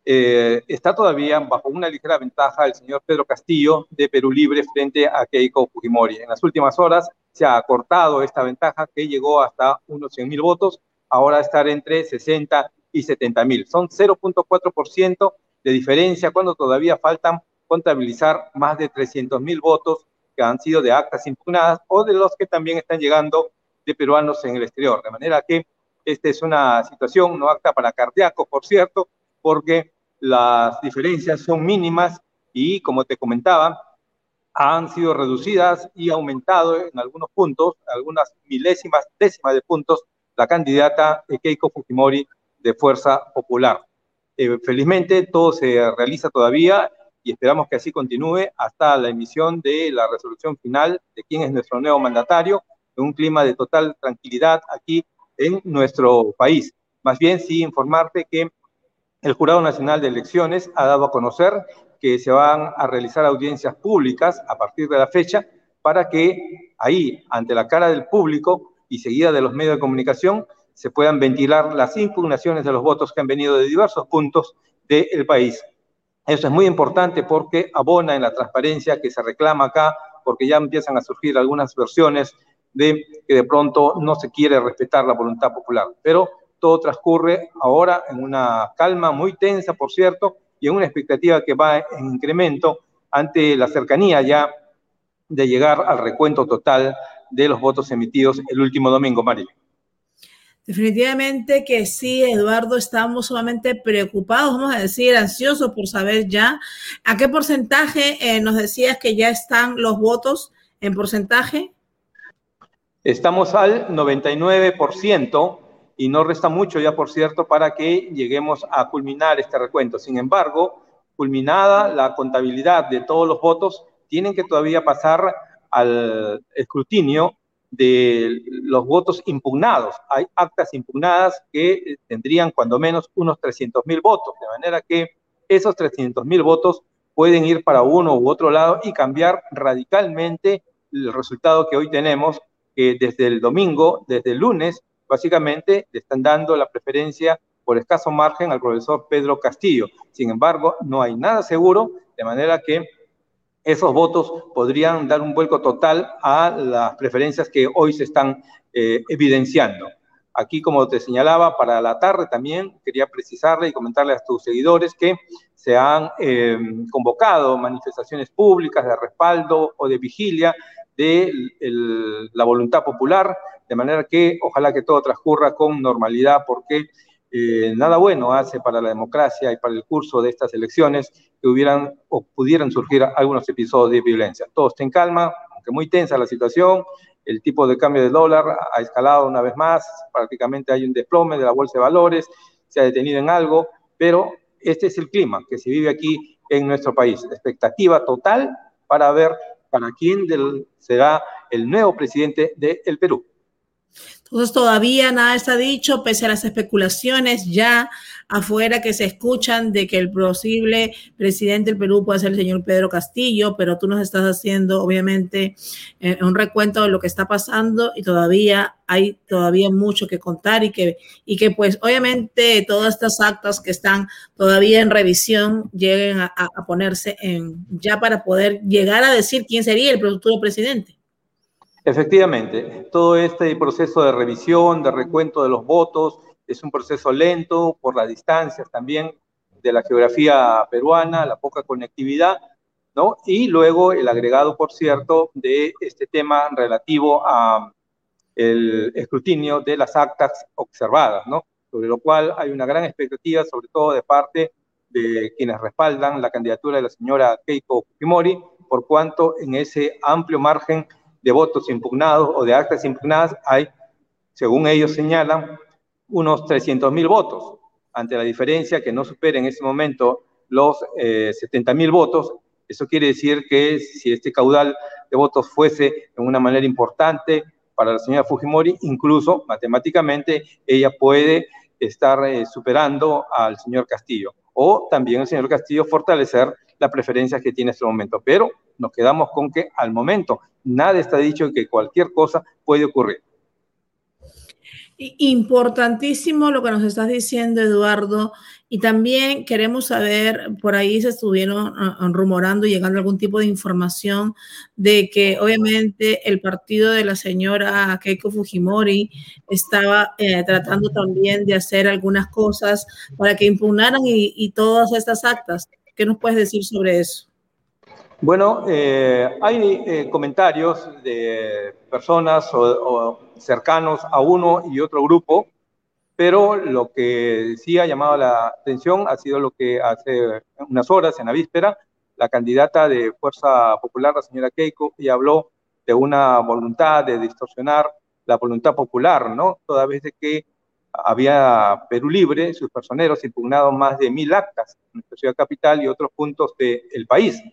eh, está todavía bajo una ligera ventaja el señor Pedro Castillo de Perú Libre frente a Keiko Fujimori. En las últimas horas se ha acortado esta ventaja que llegó hasta unos 100 mil votos, ahora estar entre 60 y 70 mil. Son 0.4% de diferencia cuando todavía faltan contabilizar más de 300 mil votos que han sido de actas impugnadas o de los que también están llegando de peruanos en el exterior. De manera que esta es una situación no acta para cardíacos, por cierto, porque las diferencias son mínimas y, como te comentaba, han sido reducidas y aumentado en algunos puntos, algunas milésimas, décimas de puntos, la candidata Keiko Fujimori de Fuerza Popular. Eh, felizmente todo se realiza todavía y esperamos que así continúe hasta la emisión de la resolución final de quién es nuestro nuevo mandatario, en un clima de total tranquilidad aquí en nuestro país. Más bien sí informarte que el Jurado Nacional de Elecciones ha dado a conocer que se van a realizar audiencias públicas a partir de la fecha para que ahí, ante la cara del público y seguida de los medios de comunicación, se puedan ventilar las impugnaciones de los votos que han venido de diversos puntos del país. Eso es muy importante porque abona en la transparencia que se reclama acá, porque ya empiezan a surgir algunas versiones de que de pronto no se quiere respetar la voluntad popular. Pero todo transcurre ahora en una calma muy tensa, por cierto, y en una expectativa que va en incremento ante la cercanía ya de llegar al recuento total de los votos emitidos el último domingo, María. Definitivamente que sí, Eduardo, estamos sumamente preocupados, vamos a decir, ansiosos por saber ya a qué porcentaje eh, nos decías que ya están los votos en porcentaje. Estamos al 99%, y no resta mucho ya, por cierto, para que lleguemos a culminar este recuento. Sin embargo, culminada la contabilidad de todos los votos, tienen que todavía pasar al escrutinio de los votos impugnados. Hay actas impugnadas que tendrían cuando menos unos 300 mil votos, de manera que esos 300 mil votos pueden ir para uno u otro lado y cambiar radicalmente el resultado que hoy tenemos, que desde el domingo, desde el lunes, básicamente le están dando la preferencia por escaso margen al profesor Pedro Castillo. Sin embargo, no hay nada seguro, de manera que esos votos podrían dar un vuelco total a las preferencias que hoy se están eh, evidenciando. Aquí, como te señalaba, para la tarde también quería precisarle y comentarle a tus seguidores que se han eh, convocado manifestaciones públicas de respaldo o de vigilia de la voluntad popular de manera que ojalá que todo transcurra con normalidad porque eh, nada bueno hace para la democracia y para el curso de estas elecciones que hubieran o pudieran surgir algunos episodios de violencia. Todo está en calma, aunque muy tensa la situación, el tipo de cambio del dólar ha escalado una vez más, prácticamente hay un desplome de la bolsa de valores, se ha detenido en algo, pero este es el clima que se vive aquí en nuestro país. Expectativa total para ver para quién será el nuevo presidente del Perú. Entonces todavía nada está dicho, pese a las especulaciones ya afuera que se escuchan de que el posible presidente del Perú puede ser el señor Pedro Castillo, pero tú nos estás haciendo obviamente eh, un recuento de lo que está pasando y todavía hay todavía mucho que contar y que, y que pues obviamente todas estas actas que están todavía en revisión lleguen a, a ponerse en ya para poder llegar a decir quién sería el futuro presidente. Efectivamente, todo este proceso de revisión, de recuento de los votos, es un proceso lento por las distancias también de la geografía peruana, la poca conectividad, ¿no? Y luego el agregado, por cierto, de este tema relativo a el escrutinio de las actas observadas, ¿no? Sobre lo cual hay una gran expectativa, sobre todo de parte de quienes respaldan la candidatura de la señora Keiko Fujimori, por cuanto en ese amplio margen de votos impugnados o de actas impugnadas hay, según ellos señalan, unos 300 mil votos, ante la diferencia que no supera en ese momento los eh, 70 mil votos. Eso quiere decir que si este caudal de votos fuese en una manera importante para la señora Fujimori, incluso matemáticamente ella puede estar eh, superando al señor Castillo. O también el señor Castillo fortalecer la preferencia que tiene en este momento. Pero nos quedamos con que al momento nada está dicho que cualquier cosa puede ocurrir. Importantísimo lo que nos estás diciendo, Eduardo. Y también queremos saber, por ahí se estuvieron ah, ah, rumorando y llegando algún tipo de información de que obviamente el partido de la señora Keiko Fujimori estaba eh, tratando también de hacer algunas cosas para que impugnaran y todas estas actas. ¿Qué nos puedes decir sobre eso? Bueno, eh, hay eh, comentarios de personas o, cercanos a uno y otro grupo, pero lo que sí ha llamado la atención ha sido lo que hace unas horas, en la víspera, la candidata de Fuerza Popular, la señora Keiko, y habló de una voluntad de distorsionar la voluntad popular, ¿no? Toda vez de que había Perú Libre, sus personeros impugnado más de mil actas en la ciudad capital y otros puntos del país.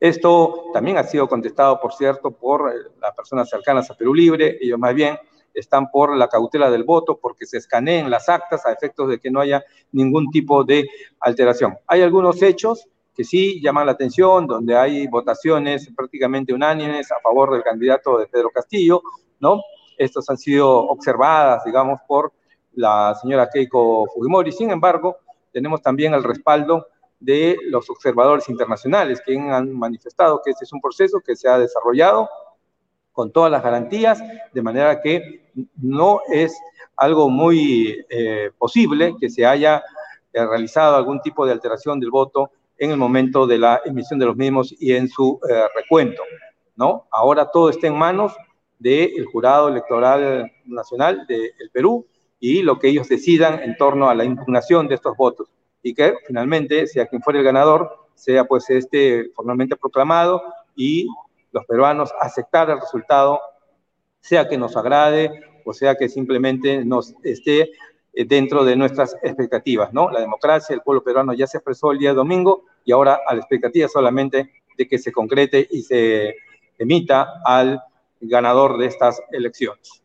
Esto también ha sido contestado, por cierto, por eh, las personas cercanas a Perú Libre. Ellos más bien están por la cautela del voto, porque se escaneen las actas a efectos de que no haya ningún tipo de alteración. Hay algunos hechos que sí llaman la atención, donde hay votaciones prácticamente unánimes a favor del candidato de Pedro Castillo, ¿no? Estos han sido observadas, digamos, por la señora Keiko Fujimori. Sin embargo, tenemos también el respaldo de los observadores internacionales, que han manifestado que este es un proceso que se ha desarrollado con todas las garantías, de manera que no es algo muy eh, posible que se haya eh, realizado algún tipo de alteración del voto en el momento de la emisión de los mismos y en su eh, recuento. ¿no? Ahora todo está en manos del Jurado Electoral Nacional del Perú y lo que ellos decidan en torno a la impugnación de estos votos y que finalmente, sea quien fuera el ganador, sea pues este formalmente proclamado y los peruanos aceptar el resultado, sea que nos agrade o sea que simplemente nos esté eh, dentro de nuestras expectativas, ¿no? La democracia, el pueblo peruano ya se expresó el día domingo y ahora a la expectativa solamente de que se concrete y se emita al ganador de estas elecciones.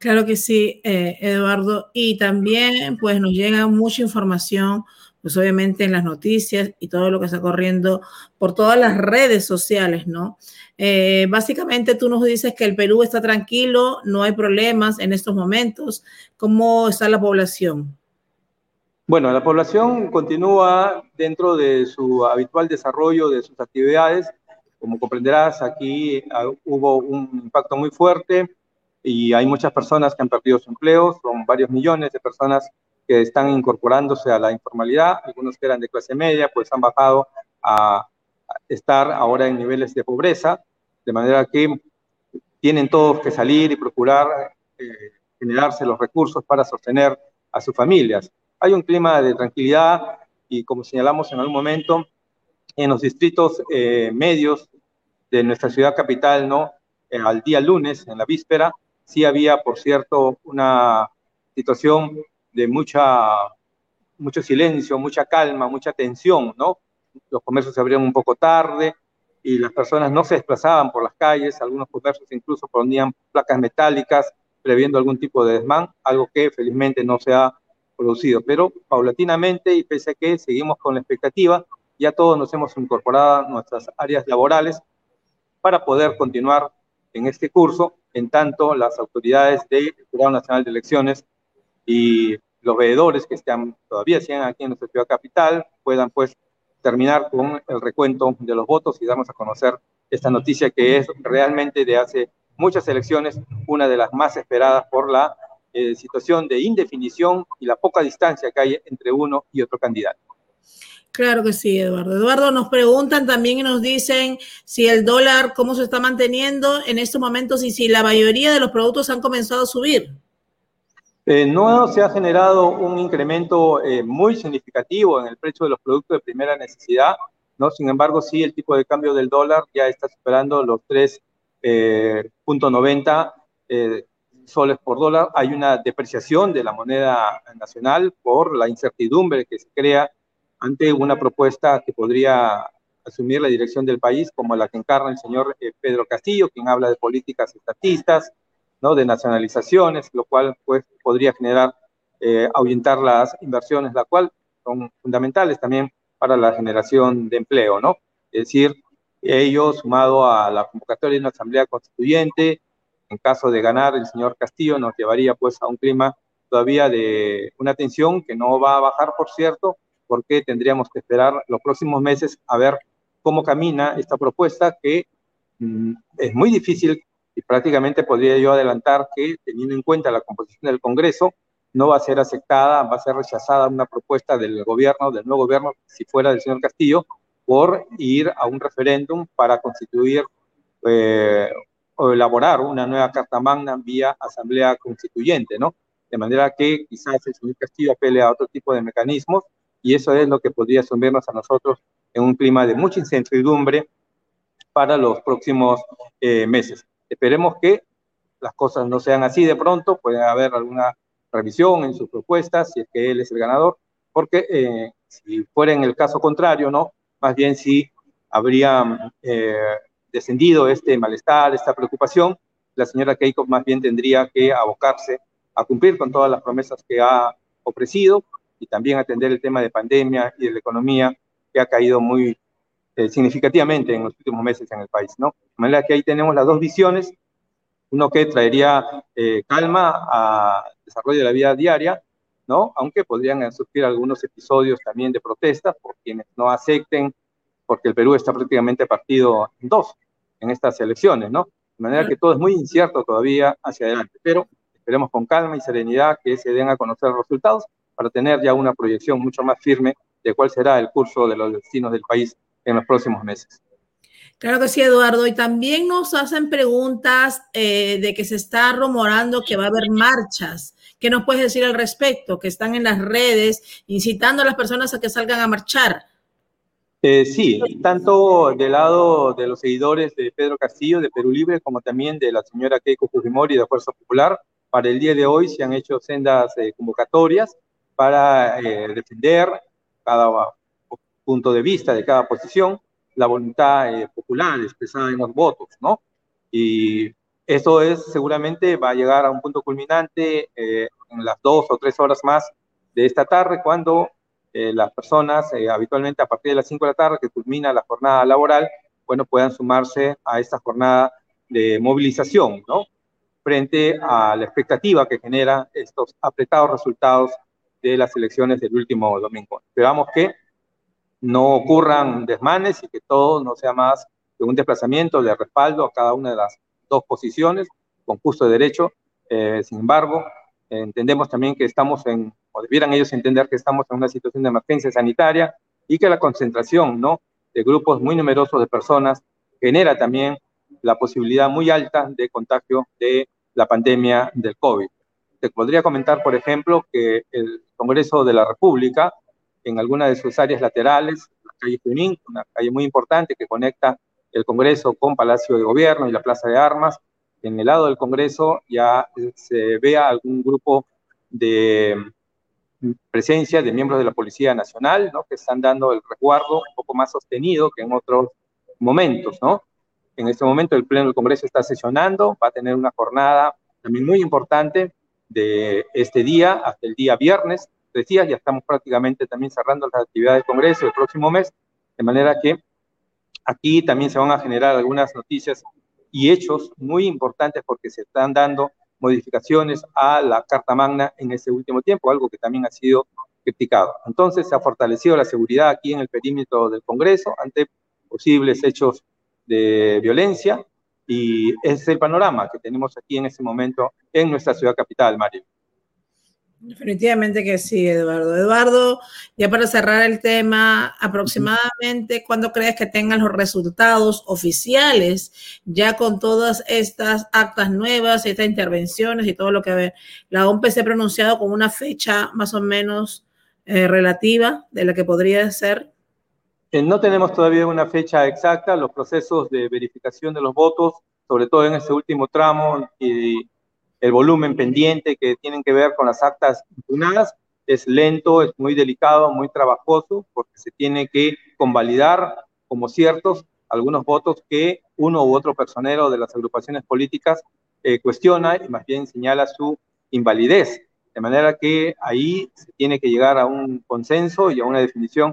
Claro que sí, eh, Eduardo. Y también, pues, nos llega mucha información, pues, obviamente en las noticias y todo lo que está corriendo por todas las redes sociales, ¿no? Eh, básicamente, tú nos dices que el Perú está tranquilo, no hay problemas en estos momentos. ¿Cómo está la población? Bueno, la población continúa dentro de su habitual desarrollo de sus actividades. Como comprenderás, aquí ah, hubo un impacto muy fuerte y hay muchas personas que han perdido su empleo, son varios millones de personas que están incorporándose a la informalidad, algunos que eran de clase media, pues han bajado a estar ahora en niveles de pobreza, de manera que tienen todos que salir y procurar eh, generarse los recursos para sostener a sus familias. Hay un clima de tranquilidad y como señalamos en algún momento, en los distritos eh, medios de nuestra ciudad capital, ¿no? Eh, al día lunes, en la víspera, sí había, por cierto, una situación de mucha, mucho silencio, mucha calma, mucha tensión, ¿no? Los comercios se abrían un poco tarde y las personas no se desplazaban por las calles, algunos comercios incluso ponían placas metálicas previendo algún tipo de desmán, algo que felizmente no se ha producido, pero paulatinamente y pese a que seguimos con la expectativa, ya todos nos hemos incorporado a nuestras áreas laborales para poder continuar en este curso, en tanto las autoridades del Jurado Nacional de Elecciones y los veedores que están, todavía siguen aquí en nuestra ciudad capital puedan pues terminar con el recuento de los votos y darnos a conocer esta noticia que es realmente de hace muchas elecciones una de las más esperadas por la eh, situación de indefinición y la poca distancia que hay entre uno y otro candidato. Claro que sí, Eduardo. Eduardo, nos preguntan también y nos dicen si el dólar, cómo se está manteniendo en estos momentos y si la mayoría de los productos han comenzado a subir. Eh, no se ha generado un incremento eh, muy significativo en el precio de los productos de primera necesidad, ¿no? Sin embargo, sí, el tipo de cambio del dólar ya está superando los 3.90 eh, soles por dólar. Hay una depreciación de la moneda nacional por la incertidumbre que se crea ante una propuesta que podría asumir la dirección del país, como la que encarna el señor eh, Pedro Castillo, quien habla de políticas estatistas, ¿no? de nacionalizaciones, lo cual pues, podría generar, eh, ahuyentar las inversiones, la cual son fundamentales también para la generación de empleo, ¿no? Es decir, ello sumado a la convocatoria de una asamblea constituyente, en caso de ganar el señor Castillo, nos llevaría pues a un clima todavía de una tensión que no va a bajar, por cierto, porque tendríamos que esperar los próximos meses a ver cómo camina esta propuesta que mm, es muy difícil y prácticamente podría yo adelantar que teniendo en cuenta la composición del Congreso, no va a ser aceptada, va a ser rechazada una propuesta del gobierno, del nuevo gobierno, si fuera del señor Castillo, por ir a un referéndum para constituir eh, o elaborar una nueva Carta Magna vía Asamblea Constituyente, ¿no? De manera que quizás el señor Castillo apele a otro tipo de mecanismos y eso es lo que podría sumirnos a nosotros en un clima de mucha incertidumbre para los próximos eh, meses. Esperemos que las cosas no sean así de pronto, puede haber alguna revisión en sus propuestas, si es que él es el ganador, porque eh, si fuera en el caso contrario, ¿no? Más bien si habría eh, descendido este malestar, esta preocupación, la señora Keiko más bien tendría que abocarse a cumplir con todas las promesas que ha ofrecido, y también atender el tema de pandemia y de la economía que ha caído muy eh, significativamente en los últimos meses en el país, ¿no? De manera que ahí tenemos las dos visiones, uno que traería eh, calma al desarrollo de la vida diaria, ¿no? Aunque podrían surgir algunos episodios también de protestas por quienes no acepten, porque el Perú está prácticamente partido en dos en estas elecciones, ¿no? De manera que todo es muy incierto todavía hacia adelante, pero esperemos con calma y serenidad que se den a conocer los resultados para tener ya una proyección mucho más firme de cuál será el curso de los destinos del país en los próximos meses. Claro que sí, Eduardo. Y también nos hacen preguntas eh, de que se está rumorando que va a haber marchas. ¿Qué nos puedes decir al respecto? Que están en las redes incitando a las personas a que salgan a marchar. Eh, sí, tanto del lado de los seguidores de Pedro Castillo, de Perú Libre, como también de la señora Keiko Fujimori de Fuerza Popular, para el día de hoy se han hecho sendas eh, convocatorias para eh, defender cada punto de vista de cada posición, la voluntad eh, popular expresada en los votos, ¿no? Y eso es seguramente va a llegar a un punto culminante eh, en las dos o tres horas más de esta tarde, cuando las personas, habitualmente a partir de las cinco de la tarde, que culmina la jornada laboral, bueno, puedan sumarse a esta jornada de movilización, ¿no? Frente a la expectativa que genera estos apretados resultados de las elecciones del último domingo. Esperamos que no ocurran desmanes y que todo no sea más que un desplazamiento de respaldo a cada una de las dos posiciones con justo de derecho. Eh, sin embargo, entendemos también que estamos en, o debieran ellos entender que estamos en una situación de emergencia sanitaria y que la concentración ¿no? de grupos muy numerosos de personas genera también la posibilidad muy alta de contagio de la pandemia del COVID. Te podría comentar, por ejemplo, que el Congreso de la República, en alguna de sus áreas laterales, la calle Junín, una calle muy importante que conecta el Congreso con Palacio de Gobierno y la Plaza de Armas. En el lado del Congreso ya se vea algún grupo de presencia de miembros de la Policía Nacional, ¿no? que están dando el resguardo un poco más sostenido que en otros momentos. ¿no? En este momento el Pleno del Congreso está sesionando, va a tener una jornada también muy importante de este día hasta el día viernes, tres días, ya estamos prácticamente también cerrando las actividades del Congreso el próximo mes, de manera que aquí también se van a generar algunas noticias y hechos muy importantes porque se están dando modificaciones a la Carta Magna en este último tiempo, algo que también ha sido criticado. Entonces se ha fortalecido la seguridad aquí en el perímetro del Congreso ante posibles hechos de violencia y ese es el panorama que tenemos aquí en este momento en nuestra ciudad capital, Mario. Definitivamente que sí, Eduardo. Eduardo, ya para cerrar el tema, aproximadamente, ¿cuándo crees que tengan los resultados oficiales ya con todas estas actas nuevas, estas intervenciones y todo lo que ve? La OMP se ha pronunciado con una fecha más o menos eh, relativa de la que podría ser. Eh, no tenemos todavía una fecha exacta. Los procesos de verificación de los votos, sobre todo en este último tramo y el volumen pendiente que tienen que ver con las actas impugnadas es lento, es muy delicado, muy trabajoso, porque se tiene que convalidar como ciertos algunos votos que uno u otro personero de las agrupaciones políticas eh, cuestiona y más bien señala su invalidez. De manera que ahí se tiene que llegar a un consenso y a una definición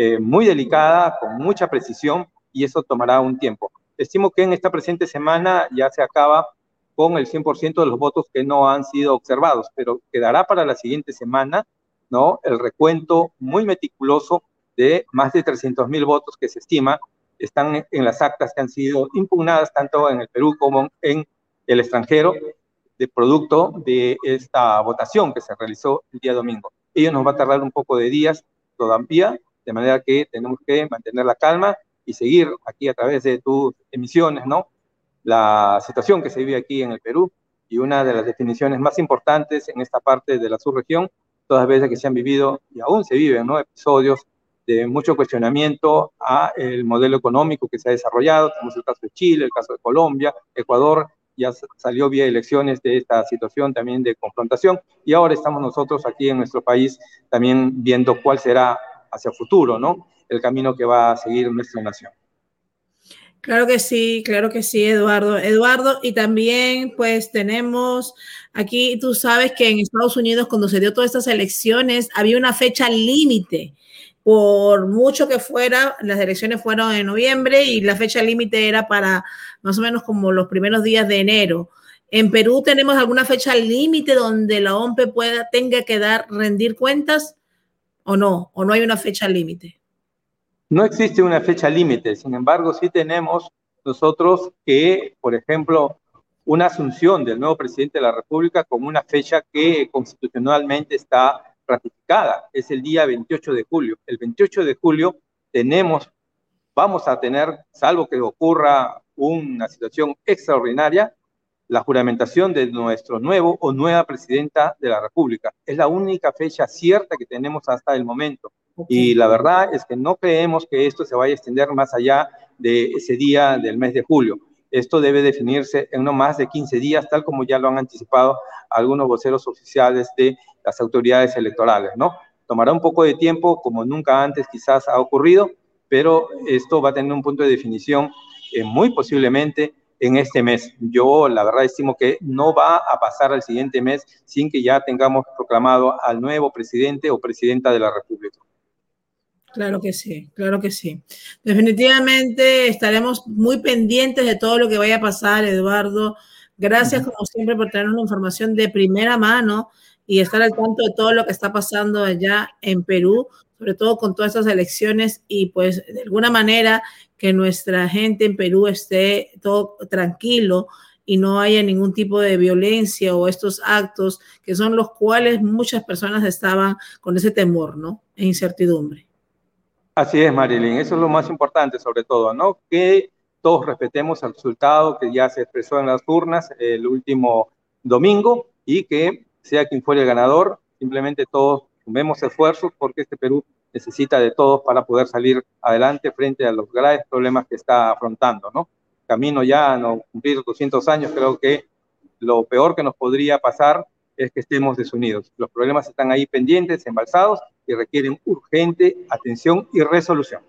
eh, muy delicada, con mucha precisión, y eso tomará un tiempo. Estimo que en esta presente semana ya se acaba con el 100% de los votos que no han sido observados, pero quedará para la siguiente semana, ¿no? El recuento muy meticuloso de más de 300 mil votos que se estima están en las actas que han sido impugnadas tanto en el Perú como en el extranjero, de producto de esta votación que se realizó el día domingo. Ello nos va a tardar un poco de días todavía, de manera que tenemos que mantener la calma y seguir aquí a través de tus emisiones, ¿no? la situación que se vive aquí en el Perú y una de las definiciones más importantes en esta parte de la subregión, todas veces que se han vivido y aún se viven ¿no? episodios de mucho cuestionamiento a el modelo económico que se ha desarrollado, es el caso de Chile, el caso de Colombia, Ecuador, ya salió vía elecciones de esta situación también de confrontación y ahora estamos nosotros aquí en nuestro país también viendo cuál será hacia el futuro, ¿no? El camino que va a seguir nuestra nación. Claro que sí, claro que sí, Eduardo. Eduardo, y también pues tenemos aquí, tú sabes que en Estados Unidos cuando se dio todas estas elecciones había una fecha límite. Por mucho que fuera, las elecciones fueron en noviembre y la fecha límite era para más o menos como los primeros días de enero. ¿En Perú tenemos alguna fecha límite donde la OMP pueda, tenga que dar, rendir cuentas o no? ¿O no hay una fecha límite? No existe una fecha límite, sin embargo, sí tenemos nosotros que, por ejemplo, una asunción del nuevo presidente de la República como una fecha que constitucionalmente está ratificada, es el día 28 de julio. El 28 de julio tenemos, vamos a tener, salvo que ocurra una situación extraordinaria, la juramentación de nuestro nuevo o nueva presidenta de la República. Es la única fecha cierta que tenemos hasta el momento. Y la verdad es que no creemos que esto se vaya a extender más allá de ese día del mes de julio. Esto debe definirse en no más de 15 días, tal como ya lo han anticipado algunos voceros oficiales de las autoridades electorales, ¿no? Tomará un poco de tiempo, como nunca antes quizás ha ocurrido, pero esto va a tener un punto de definición eh, muy posiblemente en este mes. Yo la verdad estimo que no va a pasar al siguiente mes sin que ya tengamos proclamado al nuevo presidente o presidenta de la República. Claro que sí, claro que sí. Definitivamente estaremos muy pendientes de todo lo que vaya a pasar, Eduardo. Gracias, como siempre, por tener una información de primera mano y estar al tanto de todo lo que está pasando allá en Perú, sobre todo con todas estas elecciones y pues de alguna manera que nuestra gente en Perú esté todo tranquilo y no haya ningún tipo de violencia o estos actos que son los cuales muchas personas estaban con ese temor, ¿no? E incertidumbre. Así es, Marilyn, eso es lo más importante sobre todo, ¿no? Que todos respetemos el resultado que ya se expresó en las urnas el último domingo y que sea quien fuera el ganador, simplemente todos sumemos esfuerzos porque este Perú necesita de todos para poder salir adelante frente a los graves problemas que está afrontando, ¿no? Camino ya a no cumplir 200 años, creo que lo peor que nos podría pasar es que estemos desunidos. Los problemas están ahí pendientes, embalsados y requieren urgente atención y resolución.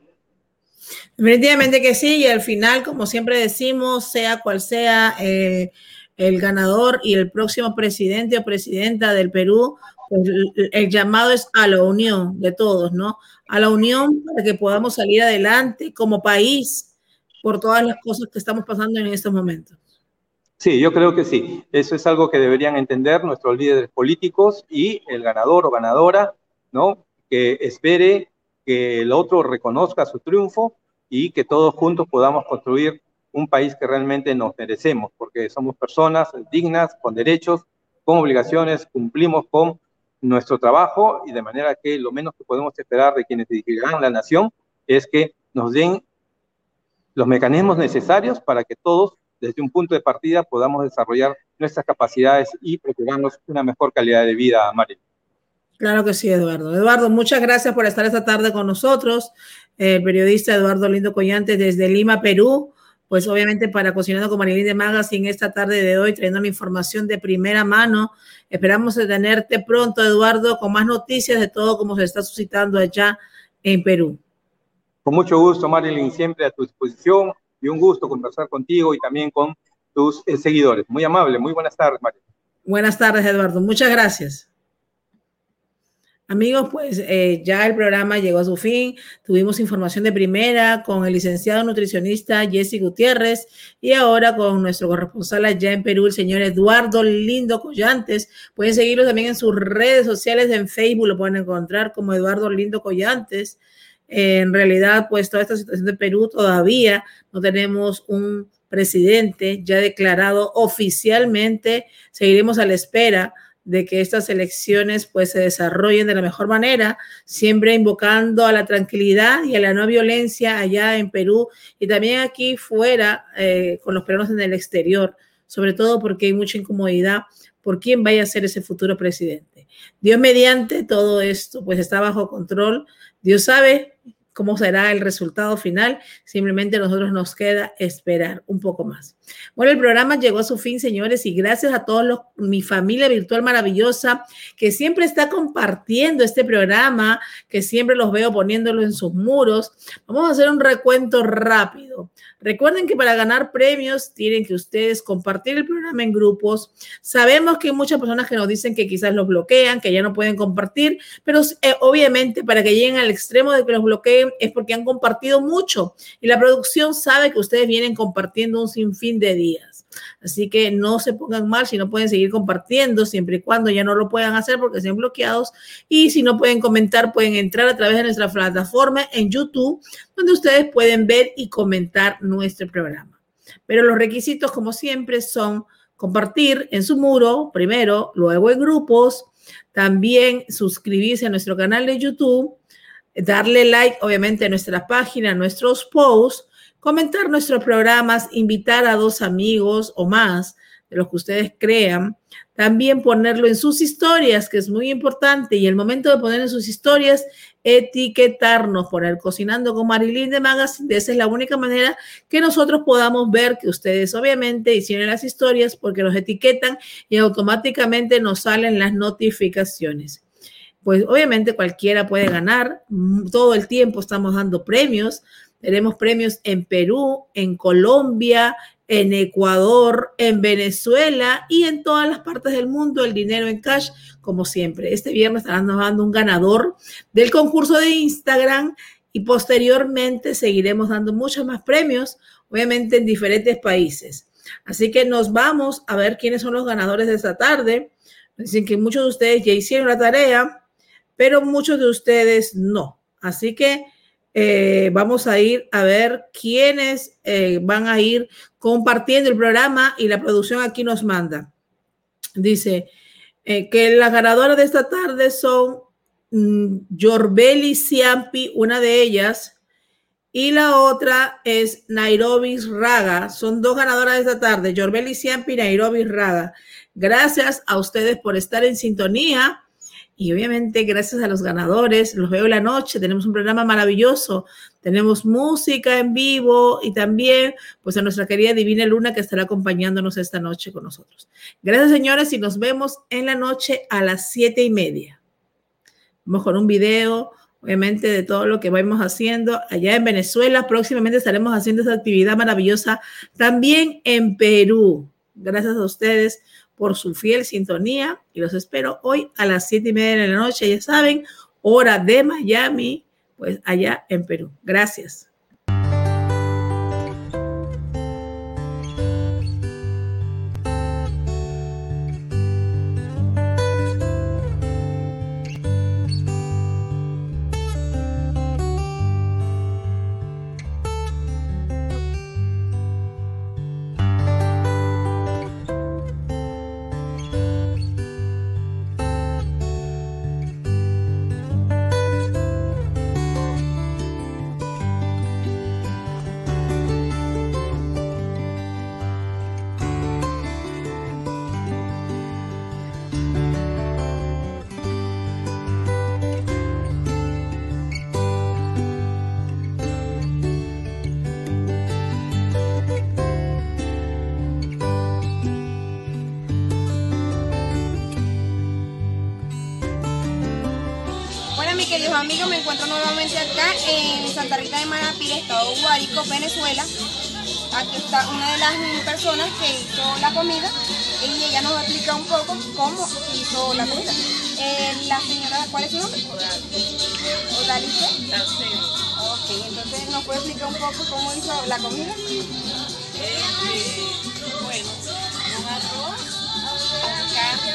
Definitivamente que sí, y al final, como siempre decimos, sea cual sea eh, el ganador y el próximo presidente o presidenta del Perú, pues el, llamado es a la unión de todos, ¿no? A la unión para que podamos salir adelante como país por todas las cosas que estamos pasando en estos momentos. Sí, yo creo que sí. Eso es algo que deberían entender nuestros líderes políticos y el ganador o ganadora, ¿no? que espere que el otro reconozca su triunfo y que todos juntos podamos construir un país que realmente nos merecemos, porque somos personas dignas, con derechos, con obligaciones, cumplimos con nuestro trabajo y de manera que lo menos que podemos esperar de quienes dirigirán la nación es que nos den los mecanismos necesarios para que todos, desde un punto de partida, podamos desarrollar nuestras capacidades y procurarnos una mejor calidad de vida, María. Claro que sí, Eduardo. Eduardo, muchas gracias por estar esta tarde con nosotros. El periodista Eduardo Lindo Collante desde Lima, Perú. Pues obviamente para Cocinando con Marilyn de Magazine esta tarde de hoy, trayendo la información de primera mano. Esperamos tenerte pronto, Eduardo, con más noticias de todo como se está suscitando allá en Perú. Con mucho gusto, Marilyn, siempre a tu disposición y un gusto conversar contigo y también con tus eh, seguidores. Muy amable, muy buenas tardes, Marilyn. Buenas tardes, Eduardo. Muchas gracias. Amigos, pues eh, ya el programa llegó a su fin. Tuvimos información de primera con el licenciado nutricionista Jesse Gutiérrez y ahora con nuestro corresponsal allá en Perú, el señor Eduardo Lindo Collantes. Pueden seguirlo también en sus redes sociales, en Facebook lo pueden encontrar como Eduardo Lindo Collantes en realidad, pues toda esta situación de Perú todavía no tenemos un presidente ya declarado oficialmente. Seguiremos a la espera de que estas elecciones pues se desarrollen de la mejor manera, siempre invocando a la tranquilidad y a la no violencia allá en Perú y también aquí fuera eh, con los peruanos en el exterior, sobre todo porque hay mucha incomodidad por quién vaya a ser ese futuro presidente. Dios mediante todo esto pues está bajo control. Dios sabe cómo será el resultado final. Simplemente nosotros nos queda esperar un poco más. Bueno, el programa llegó a su fin, señores, y gracias a todos los, mi familia virtual maravillosa que siempre está compartiendo este programa, que siempre los veo poniéndolo en sus muros. Vamos a hacer un recuento rápido. Recuerden que para ganar premios tienen que ustedes compartir el programa en grupos. Sabemos que hay muchas personas que nos dicen que quizás los bloquean, que ya no pueden compartir, pero eh, obviamente para que lleguen al extremo de que los bloqueen es porque han compartido mucho y la producción sabe que ustedes vienen compartiendo un sinfín de días. Así que no se pongan mal si no pueden seguir compartiendo, siempre y cuando ya no lo puedan hacer porque estén bloqueados. Y si no pueden comentar, pueden entrar a través de nuestra plataforma en YouTube, donde ustedes pueden ver y comentar nuestro programa. Pero los requisitos, como siempre, son compartir en su muro primero, luego en grupos, también suscribirse a nuestro canal de YouTube, darle like, obviamente, a nuestra página, a nuestros posts comentar nuestros programas, invitar a dos amigos o más de los que ustedes crean, también ponerlo en sus historias, que es muy importante, y el momento de poner en sus historias, etiquetarnos, poner cocinando con Marilyn de Magazine, esa es la única manera que nosotros podamos ver que ustedes obviamente hicieron las historias porque los etiquetan y automáticamente nos salen las notificaciones pues obviamente cualquiera puede ganar. Todo el tiempo estamos dando premios. Tenemos premios en Perú, en Colombia, en Ecuador, en Venezuela y en todas las partes del mundo el dinero en cash, como siempre. Este viernes estarán dando un ganador del concurso de Instagram y posteriormente seguiremos dando muchos más premios, obviamente en diferentes países. Así que nos vamos a ver quiénes son los ganadores de esta tarde. Dicen que muchos de ustedes ya hicieron la tarea, pero muchos de ustedes no. Así que eh, vamos a ir a ver quiénes eh, van a ir compartiendo el programa y la producción aquí nos manda. Dice eh, que las ganadoras de esta tarde son mm, Yorbeli Ciampi, una de ellas, y la otra es Nairobi Raga. Son dos ganadoras de esta tarde, Yorbeli Ciampi y Nairobi Raga. Gracias a ustedes por estar en sintonía. Y obviamente gracias a los ganadores, los veo la noche, tenemos un programa maravilloso, tenemos música en vivo y también pues a nuestra querida Divina Luna que estará acompañándonos esta noche con nosotros. Gracias señores y nos vemos en la noche a las siete y media. Vamos con un video, obviamente, de todo lo que vamos haciendo allá en Venezuela. Próximamente estaremos haciendo esa actividad maravillosa también en Perú. Gracias a ustedes por su fiel sintonía y los espero hoy a las siete y media de la noche, ya saben, hora de Miami, pues allá en Perú. Gracias. Queridos amigos, me encuentro nuevamente acá en Santa Rita de Manapí, estado Guárico, Venezuela. Aquí está una de las personas que hizo la comida y ella nos va a explicar un poco cómo hizo la comida. Eh, la señora, ¿cuál es su nombre? Odalice. Ok, entonces nos puede explicar un poco cómo hizo la comida. Este, bueno, un arroz, carne,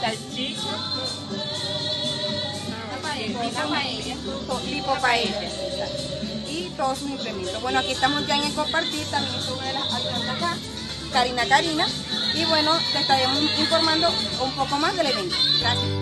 salchicha, Y todos sus implementos. Bueno, aquí estamos ya en el compartir, también de las ayudantes acá, Karina Karina. Y bueno, te estaremos informando un poco más del evento. Gracias.